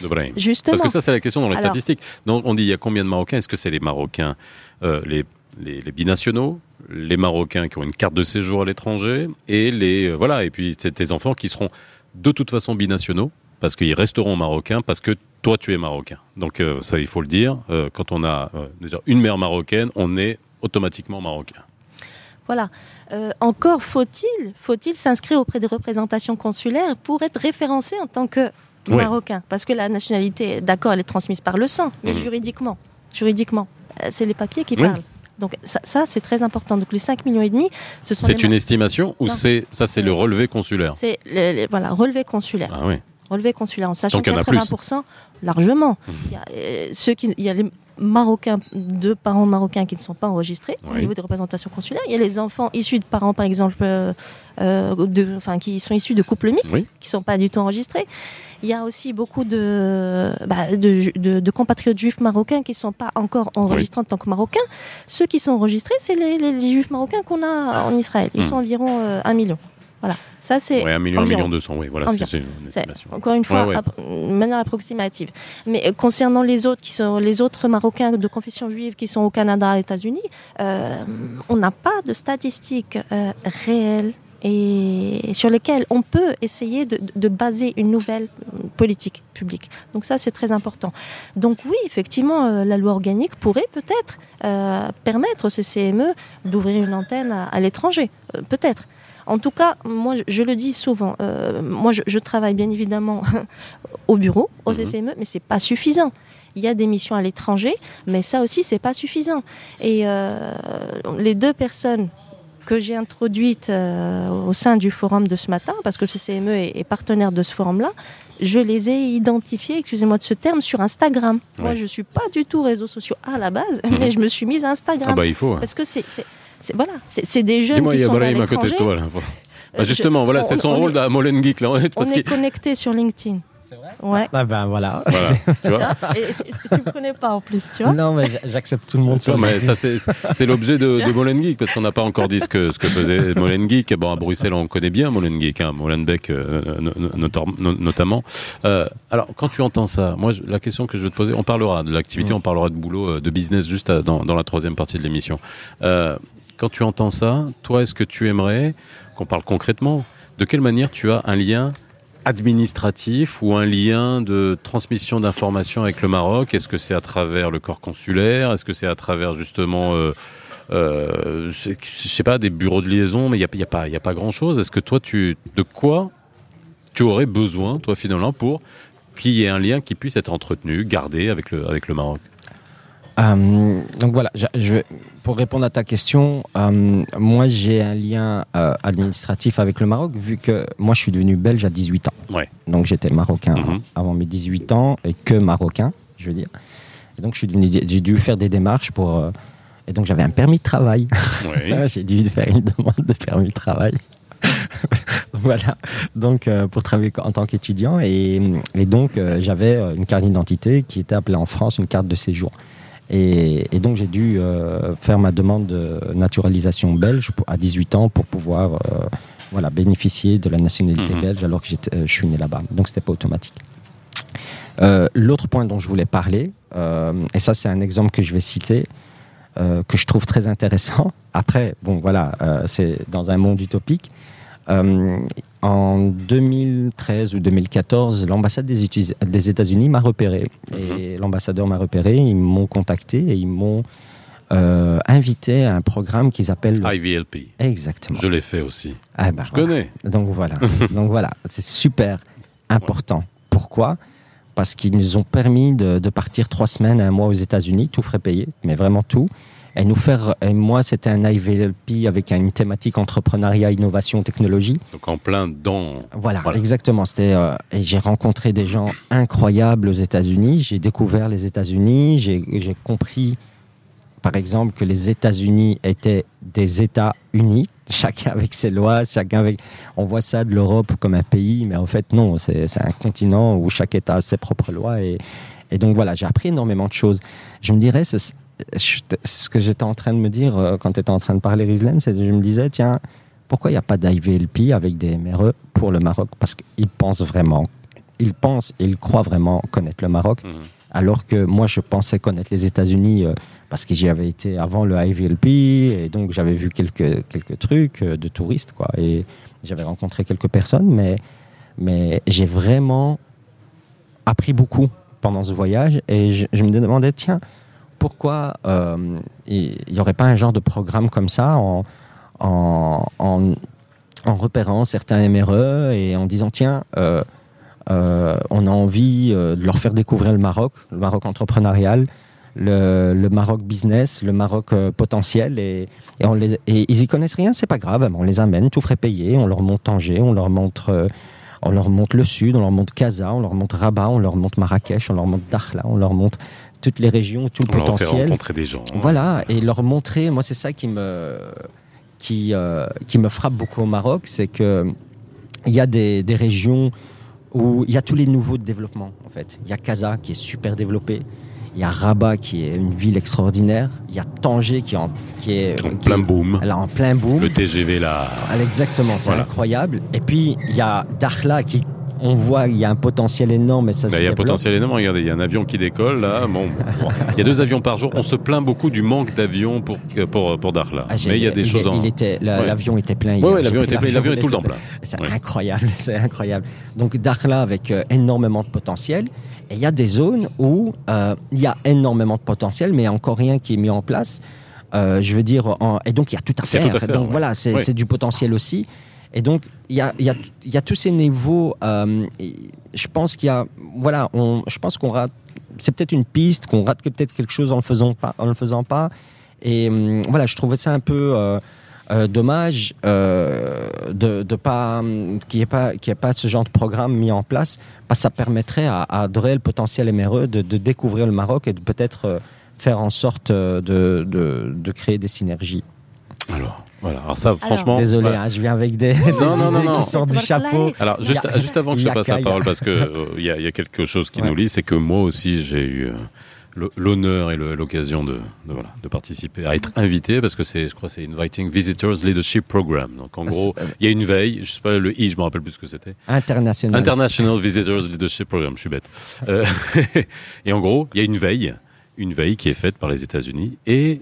de, Brahim Justement. Parce que ça, c'est la question dans les statistiques. Donc, on dit, il y a combien de Marocains? Est-ce que c'est les Marocains, euh, les, les, binationaux, les Marocains qui ont une carte de séjour à l'étranger, et les euh, voilà, et puis c'est tes enfants qui seront de toute façon binationaux, parce qu'ils resteront marocains, parce que toi, tu es marocain. Donc, euh, ça, il faut le dire. quand on a déjà une mère marocaine, on est automatiquement marocain. Voilà. Euh, encore faut-il faut-il s'inscrire auprès des représentations consulaires pour être référencé en tant que marocain? Parce que la nationalité, d'accord, elle est transmise par le sang, mais mhm. juridiquement, juridiquement, euh, c'est les papiers qui parlent. Donc ça, c'est très important. Donc les 5 millions et demi, ce sont C'est une estimation ou c'est ça c'est le relevé consulaire? C'est voilà, relevé consulaire. Ah oui. Relevé consulaire en sachant que 80 largement. Mhm. Il y a, euh, ceux qui il y a les marocains, de parents marocains qui ne sont pas enregistrés au niveau des représentations consulaires. Il y a les enfants issus de parents, par exemple, euh, euh, de, enfin, qui sont issus de couples mixtes, qui ne sont pas du tout enregistrés. Il y a aussi beaucoup de, bah, de, compatriotes juifs marocains qui ne sont pas encore enregistrés en tant que marocains. Ceux qui sont enregistrés, c'est les, juifs marocains qu'on a en Israël. Ils hmm. sont environ euh, un million. Voilà. Ça, c'est. Ouais, un million, un million deux cents, oui, voilà, c'est une estimation. Encore une fois, de manière approximative. Mais euh, concernant les autres, qui sont les autres Marocains de confession juive qui sont au Canada, aux États-Unis, euh, on n'a pas de statistiques euh, réelles et sur lesquelles on peut essayer de, de, baser une nouvelle politique publique. Donc ça, c'est très important. Donc oui, effectivement, la loi organique pourrait peut-être permettre au CCME d'ouvrir une antenne à, à l'étranger, peut-être. En tout cas, moi, je, le dis souvent. Euh, moi, je, travaille bien évidemment au bureau, au mhm. CCME, mais c'est pas suffisant. Il y a des missions à l'étranger, mais ça aussi, c'est pas suffisant. Et euh, les deux personnes que j'ai introduites euh, au sein du forum de ce matin, parce que le CCME est, partenaire de ce forum-là, je les ai identifiées, excusez-moi de ce terme, sur Instagram. Moi, je ne suis pas du tout réseaux sociaux à la base, mhm. mais je me suis mise à Instagram. Ah bah, il faut. Parce que c'est voilà, c'est des jeunes qui sont à, à côté de toi. Là. Bah, justement, voilà, on- c'est son on rôle dans Molen Geek. Là, On parce est qu'il- connecté sur LinkedIn. C'est vrai Ouais. Ah ben voilà. voilà, tu vois. Et tu, tu me connais pas en plus, tu vois. non, mais j'accepte tout le monde sur Non, mais LinkedIn. ça, c'est c'est l'objet de, de Molen Geek, parce qu'on n'a pas encore dit ce que, ce que faisait Molen Geek. Bon, à Bruxelles, on connaît bien Molen Geek, hein, Molenbeek euh, notor- no- notamment. Euh, alors, quand tu entends ça, moi, je- la question que je vais te poser, on parlera de l'activité, Mm. on parlera de boulot, euh, de business juste à- dans, dans la troisième partie de l'émission. Euh, quand tu entends ça, toi, est-ce que tu aimerais qu'on parle concrètement De quelle manière tu as un lien administratif ou un lien de transmission d'informations avec le Maroc? Est-ce que c'est à travers le corps consulaire? Est-ce que c'est à travers justement, euh, euh, je pas, des bureaux de liaison Mais il n'y a, y a pas, pas grand-chose. Est-ce que toi, tu, de quoi tu aurais besoin, toi finalement, pour qu'il y ait un lien qui puisse être entretenu, gardé avec le Maroc? Euh, donc voilà, je, je vais- pour répondre à ta question, euh, moi j'ai un lien euh, administratif avec le Maroc vu que moi je suis devenu belge à 18 ans. Ouais. Donc j'étais marocain Mhm. avant mes 18 ans et que marocain, je veux dire. Et donc j'ai dû faire des démarches pour. et donc j'avais un permis de travail. Oui. j'ai dû faire une demande de permis de travail. voilà. Donc euh, pour travailler en tant qu'étudiant et, et donc euh, j'avais une carte d'identité qui était appelée en France une carte de séjour. Et, et donc j'ai dû euh, faire ma demande de naturalisation belge à 18 ans pour pouvoir euh, voilà, bénéficier de la nationalité Mhm. belge alors que euh, je suis né là-bas. Donc c'était pas automatique. Euh, L'autre point dont je voulais parler, euh, et ça c'est un exemple que je vais citer, euh, que je trouve très intéressant. Après, bon voilà, c'est dans un monde utopique. En 2013 ou 2014, l'ambassade des, États-Unis m'a repéré. Et l'ambassadeur m'a repéré, ils m'ont contacté et ils m'ont euh, invité à un programme qu'ils appellent... IVLP. Exactement. Je l'ai fait aussi. Ah ben, Je connais. donc voilà, donc voilà, c'est super important. Pourquoi? Parce qu'ils nous ont permis de, de partir trois semaines, un mois aux États-Unis, tout frais payé, mais vraiment tout. Et nous faire, et moi c'était un IVLP avec une thématique entrepreneuriat, innovation, technologie. Donc en plein dans. Voilà, Voilà. exactement. C'était euh, et j'ai rencontré des gens incroyables aux États-Unis. J'ai découvert les États-Unis. J'ai compris, par exemple, que les États-Unis étaient des États unis, chacun avec ses lois, chacun avec. On voit ça de l'Europe comme un pays, mais en fait non. C'est un continent où chaque État a ses propres lois et et donc voilà, j'ai appris énormément de choses. Je me dirais, c'est je- ce que j'étais en train de me dire euh, quand tu étais en train de parler, Rizlen, c'est que je me disais, tiens, pourquoi il n'y a pas d'IVLP avec des MRE pour le Maroc? Parce qu'ils pensent vraiment, ils pensent et ils croient vraiment connaître le Maroc, Mhm. alors que moi je pensais connaître les États-Unis euh, parce que j'y avais été avant le IVLP et donc j'avais vu quelques, quelques trucs euh, de touristes, quoi. Et j'avais rencontré quelques personnes, mais, mais j'ai vraiment appris beaucoup pendant ce voyage et je, je me demandais, tiens, pourquoi euh, il n'y aurait pas un genre de programme comme ça en, repérant certains MRE et en disant, tiens, euh, euh, on a envie de leur faire découvrir le Maroc, le Maroc entrepreneurial, le, Maroc business, le Maroc potentiel, et, ils y connaissent rien, c'est pas grave, on les amène, tout frais payé, on leur montre Tanger, on leur montre, on leur montre le sud, on leur montre Casa, on leur montre Rabat, on leur montre Marrakech, on leur montre Dakhla, on leur montre toutes les régions, tout le On leur potentiel. rencontrer des gens. Voilà, et leur montrer, moi c'est ça qui me, qui, euh, qui me frappe beaucoup au Maroc, c'est que il y a des, des régions où il y a tous les nouveaux développements en fait. Il y a Casa qui est super développé, il y a Rabat qui est une ville extraordinaire, il y a Tanger qui est en, qui est, En qui plein est- boom. là, en plein boom. Le TGV là. Exactement, c'est Voilà. incroyable. Et puis il y a Dakhla qui, on voit, il y a un potentiel énorme et ça Bah, se il y a un potentiel énorme. Regardez, il y a un avion qui décolle là. Bon, bon. il y a deux avions par jour. On se plaint beaucoup du manque d'avions pour pour pour Dakhla. Ah, Mais il y a des il, choses en. il était, la- Ouais. l'avion était plein. Hier. ouais, l'avion était plein. L'avion est tout le temps plein. C'est Ouais. incroyable, c'est incroyable. Donc Dakhla avec euh, énormément de potentiel. Et il y a des zones où euh, il y a énormément de potentiel, mais il n'y a encore rien qui est mis en place. Euh, je veux dire, en- et donc il y a tout à faire. tout à faire, donc ouais. voilà, c'est Ouais. c'est du potentiel aussi. Et donc il y a, y, a, y a tous ces niveaux. euh, je pense qu'il y a, voilà, on, je pense qu'on rate. C'est peut-être une piste qu'on rate peut-être quelque chose en le faisant pas, en le faisant pas. Et hum, voilà, je trouvais ça un peu euh, euh, dommage euh, de, de pas qu'il n'y ait pas qu'il ait pas ce genre de programme mis en place, parce que ça permettrait à, à de réels potentiels MRE de, de découvrir le Maroc et de peut-être euh, faire en sorte euh, de, de, de créer des synergies. Alors, Voilà, alors ça, franchement. Désolé, voilà. hein, je viens avec des, des Non, non, non, idées non. qui sortent du chapeau. Alors, juste, avant que je te passe la parole, parce que euh, il y, a, il y a quelque chose qui Ouais. nous lie, c'est que moi aussi, j'ai eu euh, l'honneur et l'occasion de, de, voilà, de participer, à être invité, parce que c'est, je crois, c'est Inviting Visitors Leadership Program. Donc, en gros, euh, il y a une veille, je sais pas le I, je me rappelle plus ce que c'était. International. International Visitors Leadership Program, je suis bête. Euh, et en gros, il y a une veille, une veille qui est faite par les États-Unis et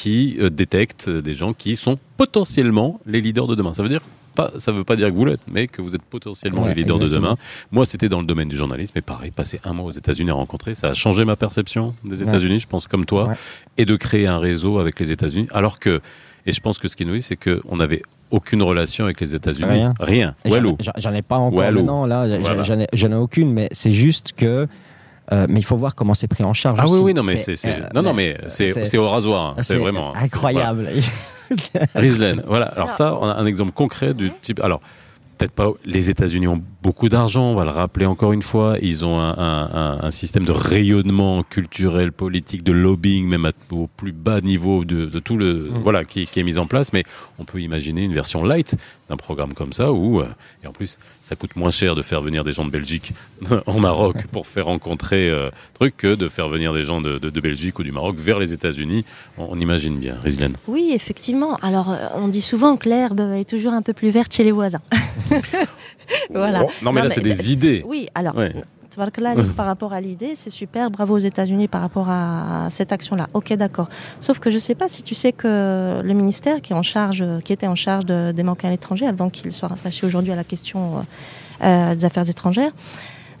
qui euh, détecte des gens qui sont potentiellement les leaders de demain. Ça veut dire pas, ça veut pas dire que vous l'êtes, mais que vous êtes potentiellement Ouais, les leaders exactement. de demain. Moi, c'était dans le domaine du journalisme, mais pareil, passer un mois aux États-Unis à rencontrer, ça a changé ma perception des Ouais. États-Unis, je pense comme toi, Ouais. et de créer un réseau avec les États-Unis, alors que, et je pense que ce qui nous dit, c'est que on n'avait aucune relation avec les États-Unis, Rien. rien. J'en- ai pas encore maintenant, là, j'en- ai, j'en ai aucune, mais c'est juste que. Euh, mais il faut voir comment c'est pris en charge. Ah oui, aussi. oui, non, mais c'est, euh, non, non, mais c'est, au rasoir, hein. c'est vraiment. hein. incroyable. Voilà. Rieslen, voilà. Alors ça, on a un exemple concret du type. Alors peut-être pas. Les États-Unis ont beaucoup d'argent. On va le rappeler encore une fois. Ils ont un, un- un- un système de rayonnement culturel, politique, de lobbying, même à- au plus bas niveau de, de tout le Mm. voilà qui, qui est mis en place. Mais on peut imaginer une version light d'un programme comme ça où euh, et en plus ça coûte moins cher de faire venir des gens de Belgique en Maroc pour faire rencontrer euh, truc que de faire venir des gens de, de- de Belgique ou du Maroc vers les États-Unis. On, on imagine bien, Rieslen. Oui, effectivement. Alors, euh, on dit souvent que l'herbe est toujours un peu plus verte chez les voisins. voilà. Oh, non mais Non, là c'est des idées. Oui, alors, Ouais. par rapport à l'idée, c'est super. Bravo aux États-Unis par rapport à cette action-là. Ok, d'accord. Sauf que je ne sais pas si tu sais que le ministère qui, est en charge, qui était en charge de- des manquants à l'étranger, avant qu'il soit rattaché aujourd'hui à la question euh, euh, des affaires étrangères,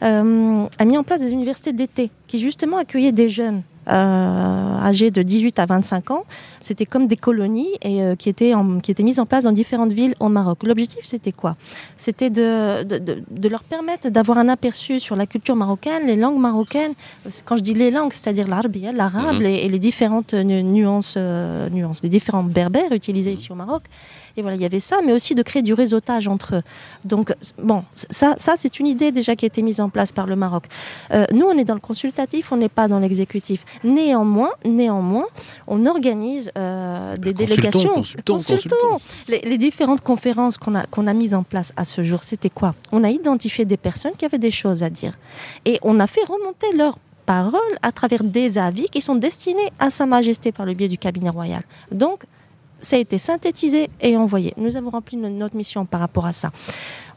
euh, a mis en place des universités d'été qui justement accueillaient des jeunes âgés de 18 à 25 ans. C'était comme des colonies et euh, qui, étaient en- qui étaient mises en place dans différentes villes au Maroc. L'objectif, c'était quoi? C'était de, de, de- de leur permettre d'avoir un aperçu sur la culture marocaine, les langues marocaines. Quand je dis les langues, c'est-à-dire l'arabia, l'arabe Mhm. et, et les différentes nu- nuances, euh, nuances, les différents berbères utilisés ici au Maroc. Et voilà, il y avait ça, mais aussi de créer du réseautage entre eux. Donc, bon, ça, ça c'est une idée déjà qui a été mise en place par le Maroc. Euh, nous, on est dans le consultatif, on n'est pas dans l'exécutif. Néanmoins, néanmoins, on organise euh, des délégations. Consultons. consultons. Les, les différentes conférences qu'on a, qu'on a mises en place à ce jour, c'était quoi? On a identifié des personnes qui avaient des choses à dire. Et on a fait remonter leurs paroles à travers des avis qui sont destinés à Sa Majesté par le biais du cabinet royal. Donc, ça a été synthétisé et envoyé. Nous avons rempli no- notre mission par rapport à ça.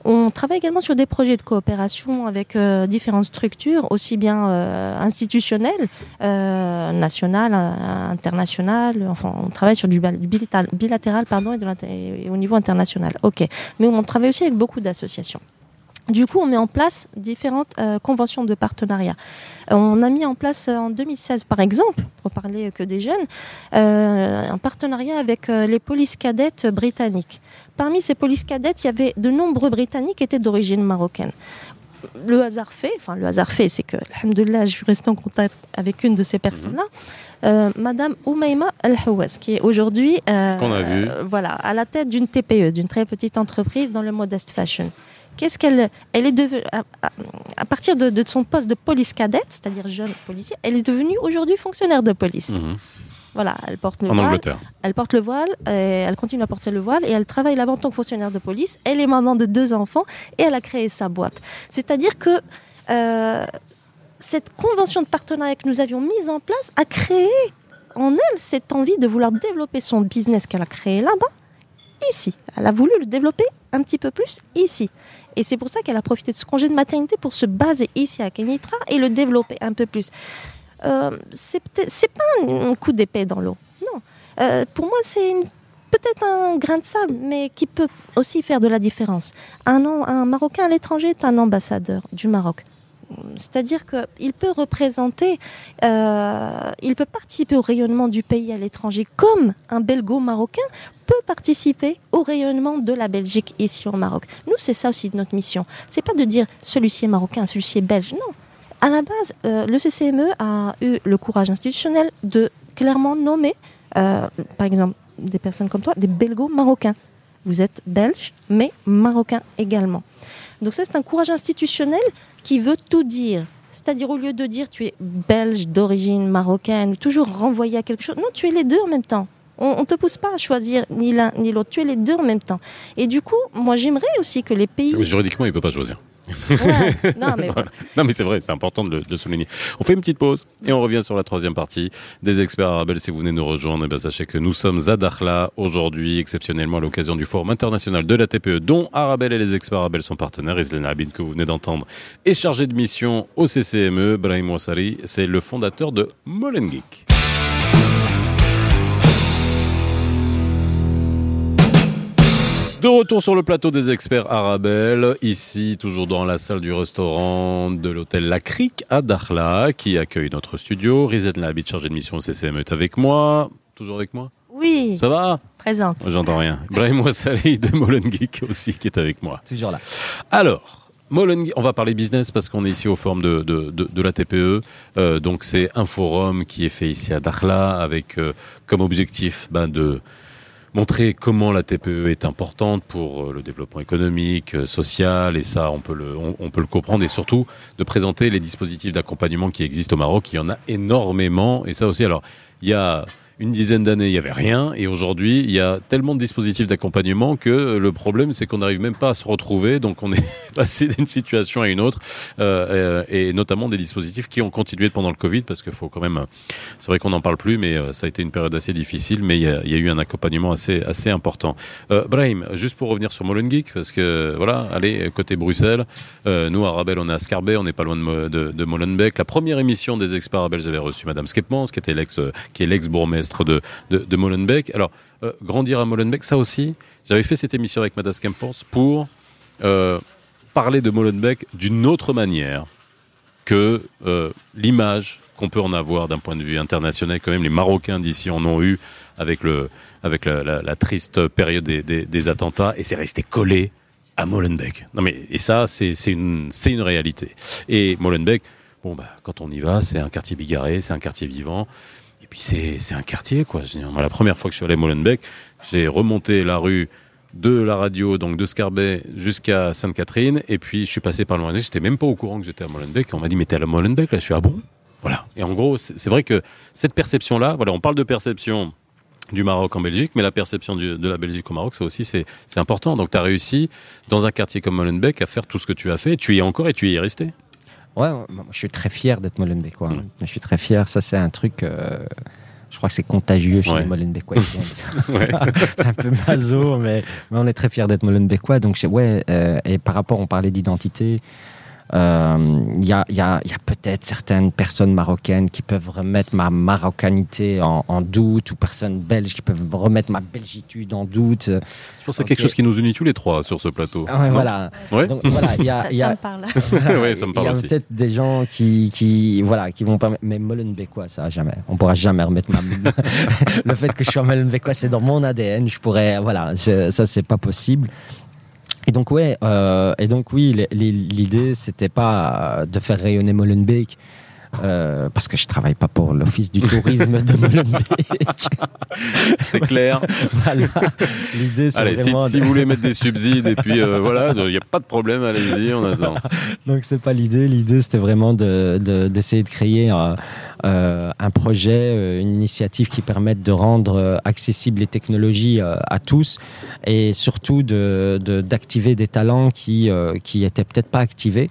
On travaille également sur des projets de coopération avec euh, différentes structures, aussi bien euh, institutionnelles, euh, nationales, internationales. Enfin, on travaille sur du bilatéral, pardon, et, et au niveau international. Ok. Mais on travaille aussi avec beaucoup d'associations. Du coup, on met en place différentes euh, conventions de partenariat. Euh, On a mis en place euh, en 2016, par exemple, pour parler que des jeunes, un partenariat avec les polices cadettes britanniques. Parmi ces polices cadettes, il y avait de nombreux Britanniques qui étaient d'origine marocaine. Le hasard fait, enfin le hasard fait, c'est que, alhamdoulilah, je suis restée en contact avec une de ces personnes-là, euh, Madame Oumaima El-Hawaz, qui est aujourd'hui euh, euh, voilà, à la tête d'une TPE, d'une très petite entreprise dans le modest fashion. Qu'est-ce qu'elle elle est devenue à, partir de, de son poste de police cadette, c'est-à-dire jeune policier, elle est devenue aujourd'hui fonctionnaire de police. Mhm. Voilà, elle porte le En voile, Angleterre. elle porte le voile, euh, elle continue à porter le voile et elle travaille là-bas en tant que fonctionnaire de police. Elle est maman de deux enfants et elle a créé sa boîte. C'est-à-dire que euh, cette convention de partenariat que nous avions mise en place a créé en elle cette envie de vouloir développer son business qu'elle a créé là-bas, ici. Elle a voulu le développer un petit peu plus ici. Et c'est pour ça qu'elle a profité de ce congé de maternité pour se baser ici à Kenitra et le développer un peu plus. Euh, c'est pas un, coup d'épée dans l'eau. Non. Euh, pour moi, c'est peut-être un grain de sable, mais qui peut aussi faire de la différence. Un, un Marocain à l'étranger est un ambassadeur du Maroc. C'est-à-dire qu'il peut représenter, euh, il peut participer au rayonnement du pays à l'étranger, comme un belgo-marocain peut participer au rayonnement de la Belgique ici au Maroc. Nous, c'est ça aussi notre mission. C'est pas de dire celui-ci est marocain, celui-ci est belge. Non. À la base, euh, le CCME a eu le courage institutionnel de clairement nommer, euh, par exemple, des personnes comme toi, des belgo-marocains. Vous êtes belge, mais marocain également. Donc ça, c'est un courage institutionnel qui veut tout dire. C'est-à-dire, au lieu de dire tu es belge d'origine marocaine, toujours renvoyer à quelque chose, non, tu es les deux en même temps. On ne te pousse pas à choisir ni l'un ni l'autre. Tu es les deux en même temps. Et du coup, moi, j'aimerais aussi que les pays. juridiquement, il ne peut pas choisir. Non, mais, non, mais c'est vrai, c'est important de le, souligner. On fait une petite pause et on revient sur la troisième partie des experts arabes. Si vous venez nous rejoindre, eh bien, sachez que nous sommes à Dakhla aujourd'hui, exceptionnellement à l'occasion du Forum international de la TPE, dont Arabel et les experts arabes sont partenaires. Islena Abid, que vous venez d'entendre, est chargé de mission au CCME. Brahim Ouassari, c'est le fondateur de Molengeek. De retour sur le plateau des experts Arabelle, ici toujours dans la salle du restaurant de l'hôtel La Crique à Dakhla, qui accueille notre studio. Rizet Labit, chargé de mission CCM, est avec moi. Toujours avec moi? Oui. Ça va? Présente. J'entends rien. Brahim Wassali de Molengeek aussi qui est avec moi. Toujours là. Alors, Molengeek, on va parler business parce qu'on est ici au forum de, de, la TPE. Euh, donc c'est un forum qui est fait ici à Dakhla avec euh, comme objectif ben, de montrer comment la TPE est importante pour euh, le développement économique, euh, social, et ça, on peut le, on, peut le comprendre, et surtout de présenter les dispositifs d'accompagnement qui existent au Maroc. Il y en a énormément, et ça aussi. Alors, il y a une dizaine d'années, il n'y avait rien. Et aujourd'hui, il y a tellement de dispositifs d'accompagnement que le problème, c'est qu'on n'arrive même pas à se retrouver. Donc, on est passé d'une situation à une autre. Euh, et notamment des dispositifs qui ont continué pendant le Covid parce qu'il faut quand même. C'est vrai qu'on n'en parle plus, mais euh, ça a été une période assez difficile. Mais il y a, il y a eu un accompagnement assez, assez important. Euh, Brahim, juste pour revenir sur Molengeek, parce que voilà, allez, côté Bruxelles, euh, nous, à Rabel, on est à Scarbet, on n'est pas loin de, de, de, Molenbeek. La première émission des experts Rabel, j'avais reçu Madame Skepmans, qui était l'ex, qui est l'ex-bourgmestre de, Molenbeek. Alors, euh, grandir à Molenbeek, ça aussi, j'avais fait cette émission avec Madame Kempors pour euh, parler de Molenbeek d'une autre manière que euh, l'image qu'on peut en avoir d'un point de vue international. Quand même, les Marocains d'ici en ont eu avec, le, avec la, triste période des, attentats et c'est resté collé à Molenbeek. Non mais et ça c'est une une réalité. Et Molenbeek, bon bah quand on y va, c'est un quartier bigarré, c'est un quartier vivant puis c'est un quartier, quoi. la première fois que je suis allé à Molenbeek, j'ai remonté la rue de la radio, donc de Scarbet jusqu'à Sainte-Catherine, et puis je suis passé par loin. J'étais même pas au courant que j'étais à Molenbeek. On m'a dit, mais t'es à Molenbeek Là, je suis, ah bon? Voilà. Et en gros, c'est vrai que cette perception-là, voilà, on parle de perception du Maroc en Belgique, mais la perception de la Belgique au Maroc, ça aussi, c'est important. Donc, tu as réussi, dans un quartier comme Molenbeek, à faire tout ce que tu as fait. Tu y es encore et tu y es resté. Ouais, je suis très fier d'être Molenbeekois. Je suis très fier. Ça, c'est un truc. Euh, je crois que c'est contagieux chez les Molenbeekois. c'est un peu maso, mais, mais on est très fier d'être Molenbeekois. Donc, ouais, euh, et par rapport, on parlait d'identité. Il euh, y a, y a, y a peut-être certaines personnes marocaines qui peuvent remettre ma marocanité en, en, doute, ou personnes belges qui peuvent remettre ma belgitude en doute. Je pense que c'est quelque chose qui nous unit tous les trois sur ce plateau. Ouais, voilà. Ouais. Donc, voilà y a, ça, y a, ça, me parle. ouais, ça me parle Il y a peut-être des gens qui, qui, voilà, qui vont pas. Mais Molenbeekois, ça jamais. On pourra jamais remettre ma. le fait que je sois Molenbeekois, c'est dans mon ADN. Je pourrais, voilà, je, ça c'est pas possible. Et donc ouais, euh, et donc oui, l'idée c'était pas de faire rayonner Molenbeek, euh, parce que je travaille pas pour l'office du tourisme de Molenbeek. C'est clair. voilà. L'idée, c'est vraiment. Si, si, vous voulez mettre des subsides et puis euh, voilà, il n'y a pas de problème, allez-y, on attend. Donc c'est pas l'idée. L'idée, c'était vraiment d'essayer de, d'essayer de, créer euh, euh, un projet, une initiative qui permette de rendre accessibles les technologies à tous et surtout d'activer de, des talents qui qui étaient peut-être pas activés.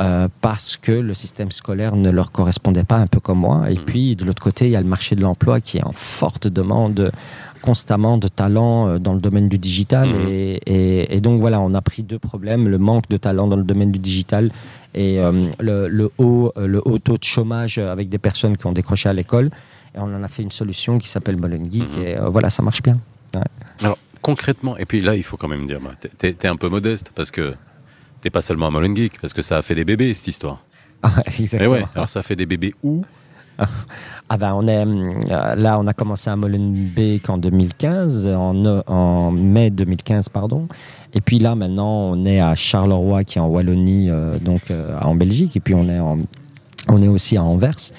Euh, parce que le système scolaire ne leur correspondait pas, un peu comme moi. Et mmh. puis, de l'autre côté, il y a le marché de l'emploi qui est en forte demande constamment de talents euh, dans le domaine du digital. Mmh. Et, et, donc, voilà, on a pris deux problèmes, le manque de talents dans le domaine du digital et euh, le, le, haut, le haut taux de chômage avec des personnes qui ont décroché à l'école. Et on en a fait une solution qui s'appelle Bolon Geek. Mmh. Et voilà, ça marche bien. Alors, concrètement, et puis là, il faut quand même dire, bah, tu es, un peu modeste parce que T'es pas seulement à Molengeek, parce que ça a fait des bébés, cette histoire. Ah, exactement. ouais, alors ça fait des bébés où? Ah ben on est euh, là on a commencé à Molenbeek en 2015 en, en, mai 2015 pardon. Et puis là maintenant on est à Charleroi qui est en Wallonie euh, donc euh, en Belgique. Et puis on est en, on est aussi à Anvers.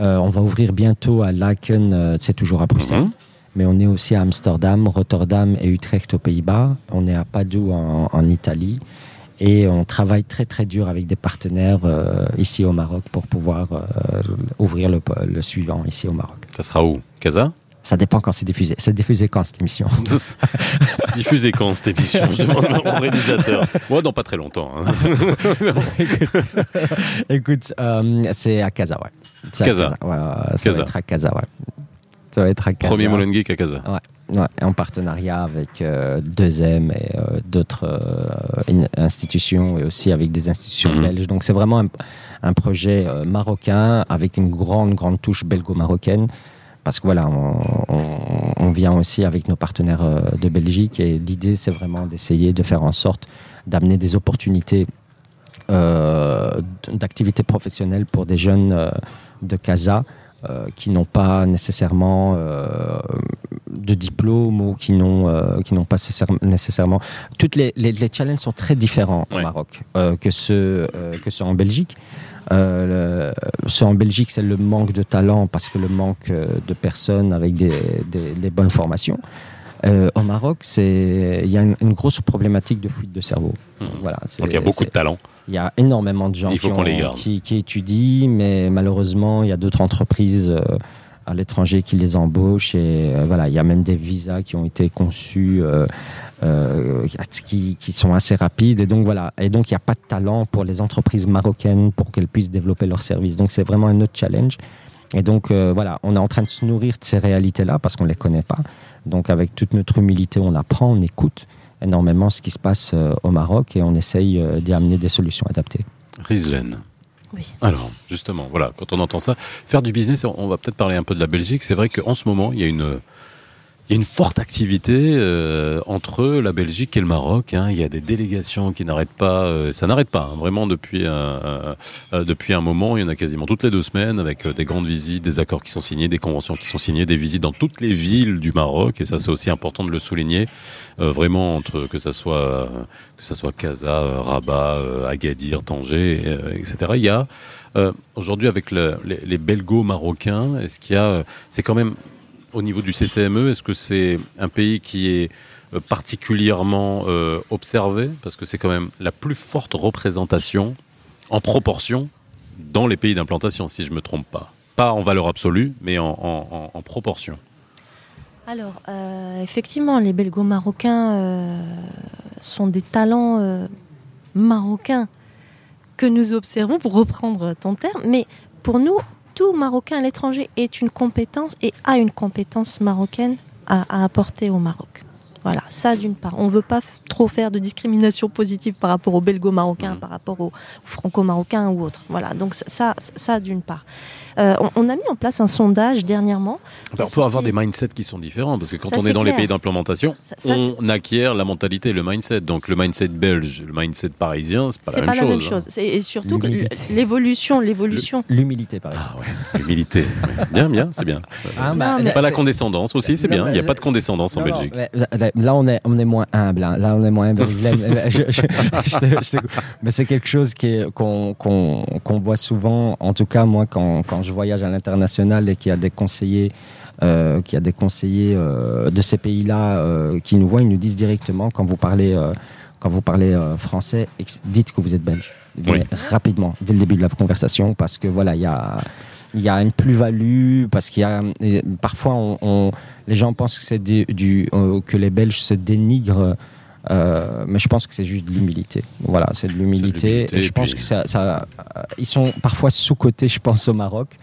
On va ouvrir bientôt à Laken c'est toujours à Bruxelles. Mhm. mais on est aussi à Amsterdam Rotterdam et Utrecht aux Pays-Bas. On est à Padoue en, en Italie et on travaille très très dur avec des partenaires euh, ici au Maroc pour pouvoir euh, ouvrir le, le, suivant ici au Maroc. Ça sera où? Casa? Ça dépend quand c'est diffusé. C'est diffusé quand cette émission? Diffusé quand cette émission? Je demande au réalisateur. Moi, dans pas très longtemps. hein. Écoute, euh, c'est à Casa, ouais. C'est à Casa. Ouais, ouais, ça Casa. va être à Casa, ouais. Ça va être à Casa. Premier Molen Geek à Casa. Ouais, en partenariat avec euh, 2M et euh, d'autres euh, in- institutions et aussi avec des institutions Mhm. belges. Donc c'est vraiment un, un projet euh, marocain avec une grande, grande touche belgo-marocaine. Parce que voilà, on, on- on vient aussi avec nos partenaires de Belgique et l'idée c'est vraiment d'essayer de faire en sorte d'amener des opportunités d'activités professionnelles pour des jeunes de Casa euh, qui n'ont pas nécessairement euh, de diplôme ou qui n'ont euh, qui n'ont pas nécessaire- nécessairement. Toutes les, les, les challenges sont très différents Ouais. au Maroc euh, que ceux euh, que ceux en Belgique. Euh, le- ceux en Belgique c'est le manque de talent parce que le manque de personnes avec des, des, des bonnes formations Euh, au Maroc il y a une, une grosse problématique de fuite de cerveau Mhm. voilà Donc il y a beaucoup de c'est- talent. il y a énormément de gens Il faut qui, ont- étudient, mais malheureusement, il y a d'autres entreprises euh, à l'étranger qui les embauchent. Et euh, voilà, il y a même des visas qui ont été conçus, euh, qui, qui sont assez rapides. Et donc voilà, et donc il n'y a pas de talent pour les entreprises marocaines pour qu'elles puissent développer leurs services. Donc c'est vraiment un autre challenge. Et donc euh, voilà, on est en train de se nourrir de ces réalités-là parce qu'on les connaît pas. Donc avec toute notre humilité, on apprend, on écoute énormément ce qui se passe euh, au Maroc et on essaye euh, d'y amener des solutions adaptées. Rieslen. Oui. Alors, justement, voilà, quand on entend ça, faire du business, on on va peut-être parler un peu de la Belgique. C'est vrai qu'en ce moment, il y a une, il y a une forte activité euh, entre la Belgique et le Maroc. hein. Il y a des délégations qui n'arrêtent pas. euh, ça n'arrête pas, hein, vraiment depuis un, euh, euh, depuis un moment. Il y en a quasiment toutes les deux semaines avec euh, des grandes visites, des accords qui sont signés, des conventions qui sont signées, des visites dans toutes les villes du Maroc. Et ça, c'est aussi important de le souligner. Euh, vraiment entre que ça soit euh, que ça soit Casa, euh, Rabat, euh, Agadir, Tanger, euh, etc. Il y a euh, aujourd'hui avec le- les, les belgo-marocains, est-ce qu'il y a, euh, c'est quand même au niveau du CCME, est-ce que c'est un pays qui est euh, particulièrement euh, observé? Parce que c'est quand même la plus forte représentation en proportion dans les pays d'implantation, si je me trompe pas. Pas en valeur absolue, mais en, proportion. Alors, euh, effectivement, les belgo-marocains sont des talents marocains que nous observons, pour reprendre ton terme, mais pour nous, tout Marocain à l'étranger est une compétence et a une compétence marocaine à, à apporter au Maroc. Voilà, ça d'une part. On ne veut pas trop faire de discrimination positive par rapport aux belgo-marocains, Mhm. par rapport aux franco-marocains ou autres. Voilà, donc ça, ça, ça d'une part. Euh, on, on a mis en place un sondage dernièrement. Enfin, on peut avoir des mindsets qui sont différents parce que quand Ça, on est dans les pays d'implémentation, on acquiert la mentalité, le mindset. Donc le mindset belge, le mindset parisien, c'est pas, la, pas même la même chose. C'est- Et surtout l'évolution, l'évolution. L'humilité, par exemple. Ah ouais, l'humilité. Bien, bien, c'est bien. Ah, bah, Non, mais- Pas la condescendance aussi, c'est bien. Il n'y a pas de condescendance en Non, Belgique. mais là, on est, on est moins humble. hein. Là, on est moins humble. je, je- je- mais c'est quelque chose qu'on voit souvent. En tout cas, moi, quand, quand je voyage à l'international et qu'il y a des conseillers, euh, qu'il y a des conseillers euh, de ces pays-là euh, qui nous voient, ils nous disent directement quand vous parlez, euh, quand vous parlez français, dites que vous êtes belge. Rapidement, dès le début de la conversation, parce que voilà, il y a il y a une plus-value parce qu'il y a parfois on, on- les gens pensent que c'est du, du- euh, que les Belges se dénigrent euh, mais je pense que c'est juste de l'humilité voilà c'est de l'humilité et je et pense puis- que ça, ça- euh, ils sont parfois sous-cotés je pense au Maroc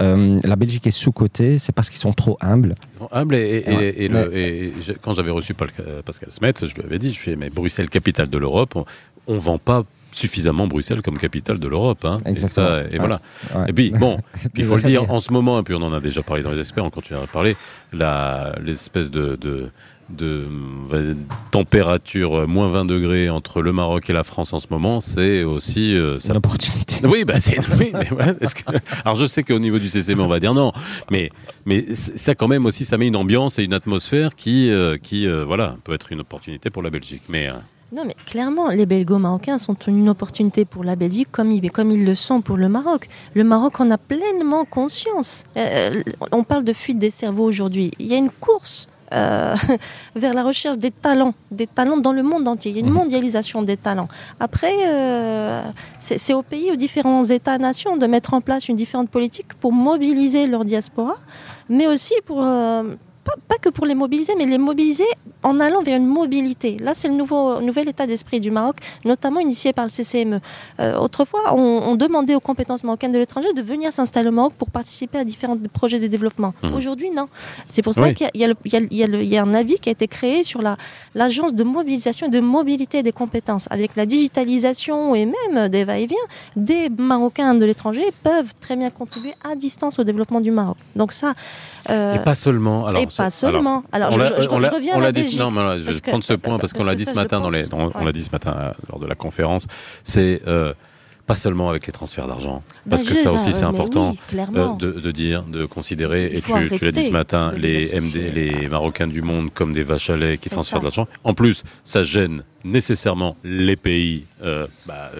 Euh, la Belgique est sous-cotée c'est parce qu'ils sont trop humbles Humble et, et- et- Ouais. et le- et j'ai- quand j'avais reçu Pascal Smet, je lui avais dit, je fais, mais Bruxelles, capitale de l'Europe, on, on vend pas suffisamment Bruxelles comme capitale de l'Europe. Hein. Et, Exactement. ça, et Ouais. voilà. Ouais. Et puis, bon, il faut le dire, en ce moment, et puis on en a déjà parlé dans les experts, on continuera à parler, l'espèce de, de, de, euh, température moins 20 degrés entre le Maroc et la France en ce moment, c'est aussi... euh, ça une opportunité oui, bah c'est. Oui, mais voilà, est-ce que- Alors je sais qu'au niveau du CCM, on va dire non, mais mais ça quand même aussi, ça met une ambiance et une atmosphère qui euh, qui euh, voilà peut être une opportunité pour la Belgique. Mais euh, Non, mais clairement, les belgo-marocains sont une opportunité pour la Belgique comme ils, comme ils le sont pour le Maroc. Le Maroc en a pleinement conscience. Euh, on parle de fuite des cerveaux aujourd'hui. Il y a une course euh, vers la recherche des talents, des talents dans le monde entier. Il y a une Mhm. mondialisation des talents. Après, euh, c'est c'est aux pays, aux différents États-nations de mettre en place une différente politique pour mobiliser leur diaspora, mais aussi pour euh, pas, pas que pour les mobiliser, mais les mobiliser en allant vers une mobilité. Là, c'est le nouveau, nouvel état d'esprit du Maroc, notamment initié par le CCME. Euh, autrefois, on, on demandait aux compétences marocaines de l'étranger de venir s'installer au Maroc pour participer à différents projets de développement. Mhm. Aujourd'hui, non. C'est pour ça Oui. qu'il y a- y, y y un avis qui a été créé sur la- l'agence de mobilisation et de mobilité des compétences. Avec la digitalisation et même des va-et-vient, des Marocains de l'étranger peuvent très bien contribuer à distance au développement du Maroc. Donc ça... euh, Et pas seulement. Alors, et c'est- pas seulement. Alors, on je, je- je on l'a- reviens on à la dit, Belgique. non, mais je vais prendre ce point parce qu'on l'a dit ce je matin dans les, on l'a dit ce matin euh, lors de la conférence. C'est euh, pas seulement avec les transferts d'argent, Ben, parce que ça aussi c'est mais important. oui, euh, de, de dire, de considérer, et tu, tu l'as dit ce matin, les les. MD, les Marocains du monde comme des vaches à lait qui C'est transfèrent de l'argent. En plus, ça gêne nécessairement les pays euh, bah,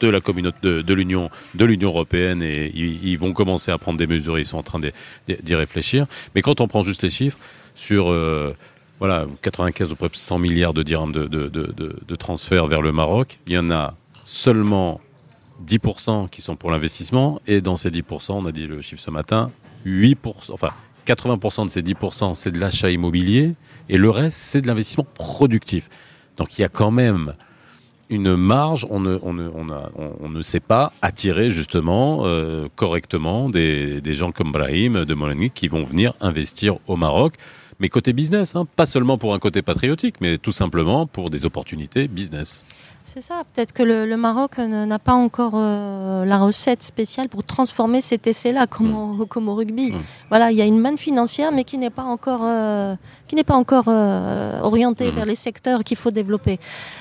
de la communauté de, l'Union, de l'Union européenne, et ils, vont commencer à prendre des mesures. Ils sont en train d'y- réfléchir. Mais quand on prend juste les chiffres sur euh, voilà 95 ou presque 100 milliards de dirhams de, de, de transferts vers le Maroc, il y en a seulement 10% qui sont pour l'investissement, et dans ces 10%, on a dit le chiffre ce matin, 8%, enfin 80% de ces 10%, c'est de l'achat immobilier, et le reste, c'est de l'investissement productif. Donc il y a quand même une marge, on ne, on ne, on a- on- ne sait pas attirer justement euh, correctement des, des gens comme Brahim de Molani qui vont venir investir au Maroc. Mais côté business, hein, pas seulement pour un côté patriotique, mais tout simplement pour des opportunités business. C'est ça, peut-être que le, le Maroc n'a pas encore euh, la recette spéciale pour transformer cet essai-là, comme, au, comme au rugby. Mm. Voilà, il y a une manne financière, mais qui n'est pas encore, euh, qui n'est pas encore euh, orientée Mm. vers les secteurs qu'il faut développer.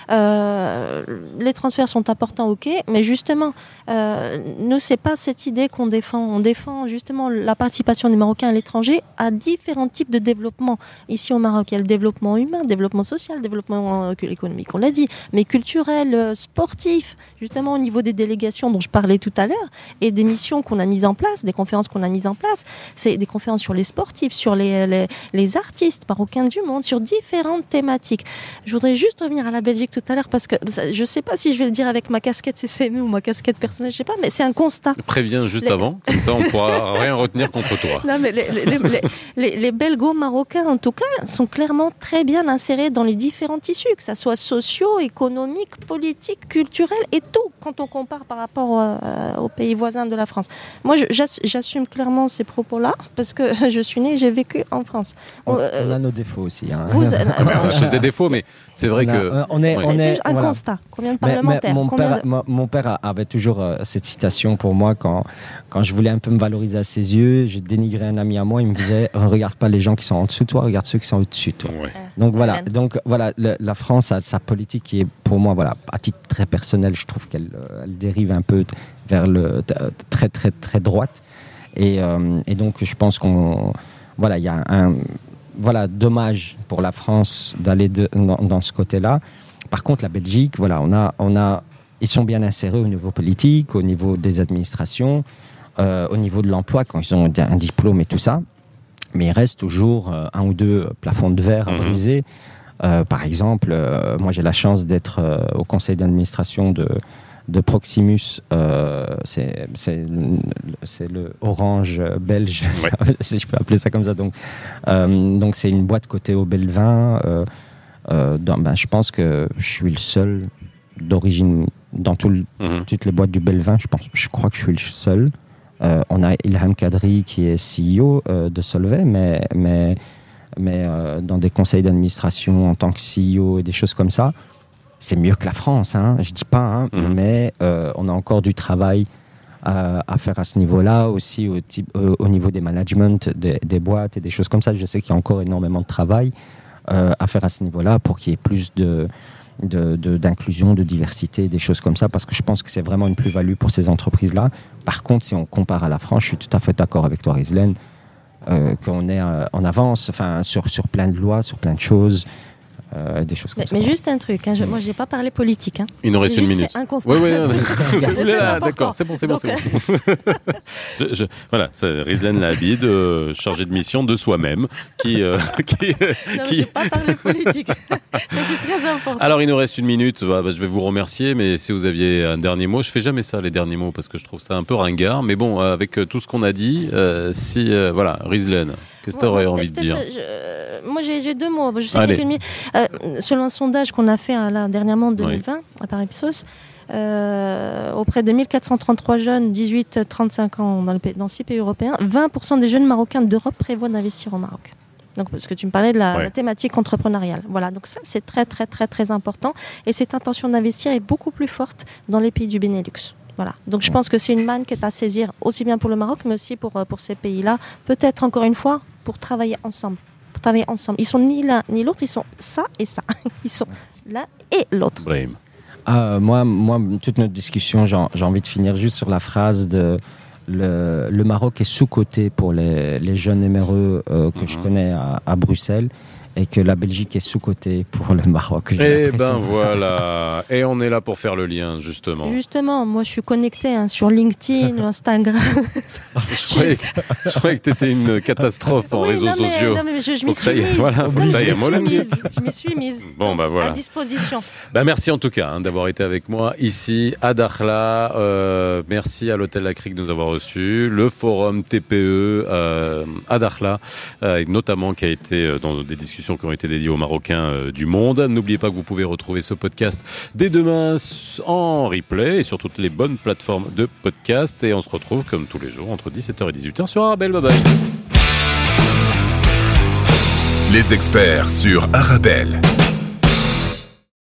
Les transferts sont importants, ok, mais justement, nous, c'est pas cette idée qu'on défend. On défend justement la participation des Marocains à l'étranger à différents types de développement. Ici au Maroc, il y a le développement humain, développement social, développement euh, économique, on l'a dit, mais culturel, euh, sportif, justement au niveau des délégations dont je parlais tout à l'heure, et des missions qu'on a mises en place, des conférences qu'on a mises en place. C'est des conférences sur les sportifs, sur les, les, les artistes marocains du monde, sur différentes thématiques. Je voudrais juste revenir à la Belgique tout à l'heure parce que je ne sais pas si je vais le dire avec ma casquette CCME ou ma casquette personnelle, je sais pas, mais c'est un constat. Préviens juste Les- avant, comme ça on pourra rien retenir contre toi. Non, mais les, belgo-marocains, en tout cas, sont clairement très bien insérés dans les différents tissus, que ça soit sociaux, économiques, politiques, culturels et tout, quand on compare par rapport euh, aux pays voisins de la France. Moi, j'assume clairement ces propos-là, parce que je suis née, j'ai vécu en France. On, Euh, on a nos défauts aussi. hein. vous, euh, Je faisais défaut, mais c'est vrai On a- que euh, on est, on un voilà. constat. Combien de Mais- mais parlementaires mon, combien père, de- mon- mon père a- avait toujours euh, cette citation pour moi quand, quand je voulais un peu me valoriser à ses yeux. Je dénigrais un ami à moi. Il me disait Regarde pas les gens qui sont en dessous de toi, regarde ceux qui sont au-dessus de toi. ouais. Donc voilà, donc voilà, la France a sa politique qui est pour moi, voilà, à titre très personnel, je trouve qu'elle euh, elle dérive un peu vers le euh, très très très droite. Et, euh, et donc je pense qu'on, voilà, il y a un, voilà, dommage pour la France d'aller dans, dans ce côté-là. Par contre, la Belgique, voilà, on a, on a, ils sont bien insérés au niveau politique, au niveau des administrations, euh, au niveau de l'emploi quand ils ont un diplôme et tout ça mais il reste toujours euh, un ou deux plafonds de verre à Mhm. briser. Euh, par exemple, euh, moi j'ai la chance d'être euh, au conseil d'administration de, de Proximus, c'est le, Orange belge, si je peux appeler ça comme ça. Donc, donc c'est une boîte côté au Belvin. Dans- ben, je pense que je suis le seul d'origine dans tout le- Mhm. toutes les boîtes du Belvin. Je pense, je crois que je suis le seul. Euh, on a Ilham Kadri qui est CEO euh, de Solvay, mais, mais, mais euh, dans des conseils d'administration en tant que CEO et des choses comme ça, c'est mieux que la France. Hein, je dis pas, hein, Mhm. mais on a encore du travail à, faire à ce niveau-là, aussi au, type- au niveau des management des, des boîtes et des choses comme ça. Je sais qu'il y a encore énormément de travail à faire à ce niveau-là pour qu'il y ait plus de de- de- d'inclusion, de, diversité, des choses comme ça, parce que je pense que c'est vraiment une plus-value pour ces entreprises-là. Par contre, si on compare à la France, je suis tout à fait d'accord avec toi, Rizlen, euh, qu'on est euh, en avance enfin, sur, sur plein de lois, sur plein de choses. Euh, des choses comme Mais, ça. mais juste un truc, hein, je, moi j'ai pas parlé politique. Hein. Il nous reste une minute. un constat. Oui, oui, d'accord, c'est bon, c'est bon, c'est bon. Je- je- voilà, c'est Rizlan Labid, euh, chargé de mission de soi-même, qui, euh, qui, Non, mais qui- j'ai pas parlé politique. C'est très important. Alors, il nous reste une minute. Bah, bah, je vais vous remercier, mais si vous aviez un dernier mot, je fais jamais ça, les derniers mots, parce que je trouve ça un peu ringard. Mais bon, euh, avec euh, tout ce qu'on a dit, euh, si, euh, voilà, Rizlan, qu'est-ce que tu aurais envie de dire je- Moi, j'ai deux mots. Je sais. Euh, selon un sondage qu'on a fait hein, là, dernièrement en 2020 à Paris Ipsos, euh, auprès de 1433 jeunes 18-35 ans dans, le pays- dans six pays européens, 20% des jeunes marocains d'Europe prévoient d'investir au Maroc. Donc, parce que tu me parlais de la, Ouais. la thématique entrepreneuriale. Voilà, donc ça, c'est très, très, très, très important. Et cette intention d'investir est beaucoup plus forte dans les pays du Benelux. Voilà. Donc, je pense que c'est une manne qui est à saisir aussi bien pour le Maroc, mais aussi pour, euh, pour ces pays-là. Peut-être, encore une fois, pour travailler ensemble. Pour travailler ensemble. Ils sont ni l'un ni l'autre, ils sont ça et ça. Ils sont l'un et l'autre. Ah, moi, moi, toute notre discussion, j'ai envie de finir juste sur la phrase de le, le Maroc est sous-coté pour les, les jeunes MRE euh, que je Mhm. connais à, à Bruxelles et que la Belgique est sous-coté pour le Maroc. Eh ben voilà. Et on est là pour faire le lien, justement. Justement, moi, je suis connectée hein, sur LinkedIn, Instagram. Je croyais que, je croyais que t'étais une catastrophe en Oui, réseaux non, mais- sociaux. non, mais je, je m'y suis y est, mise. voilà, Non, je suis mise. Je m'y suis mise. Bon, bah voilà. À disposition. Bah, merci en tout cas hein, d'avoir été avec moi ici à Dakhla. Euh, merci à l'hôtel La Crique de nous avoir reçus. Le forum TPE euh, à Dakhla, euh, et notamment qui a été euh, dans des discussions qui ont été dédiées aux Marocains euh, du monde. N'oubliez pas que vous pouvez retrouver ce podcast dès demain en replay et sur toutes les bonnes plateformes de podcast. Et on se retrouve comme tous les jours entre 17h et 18h sur Arabelle. Bye bye. Les experts sur Arabelle.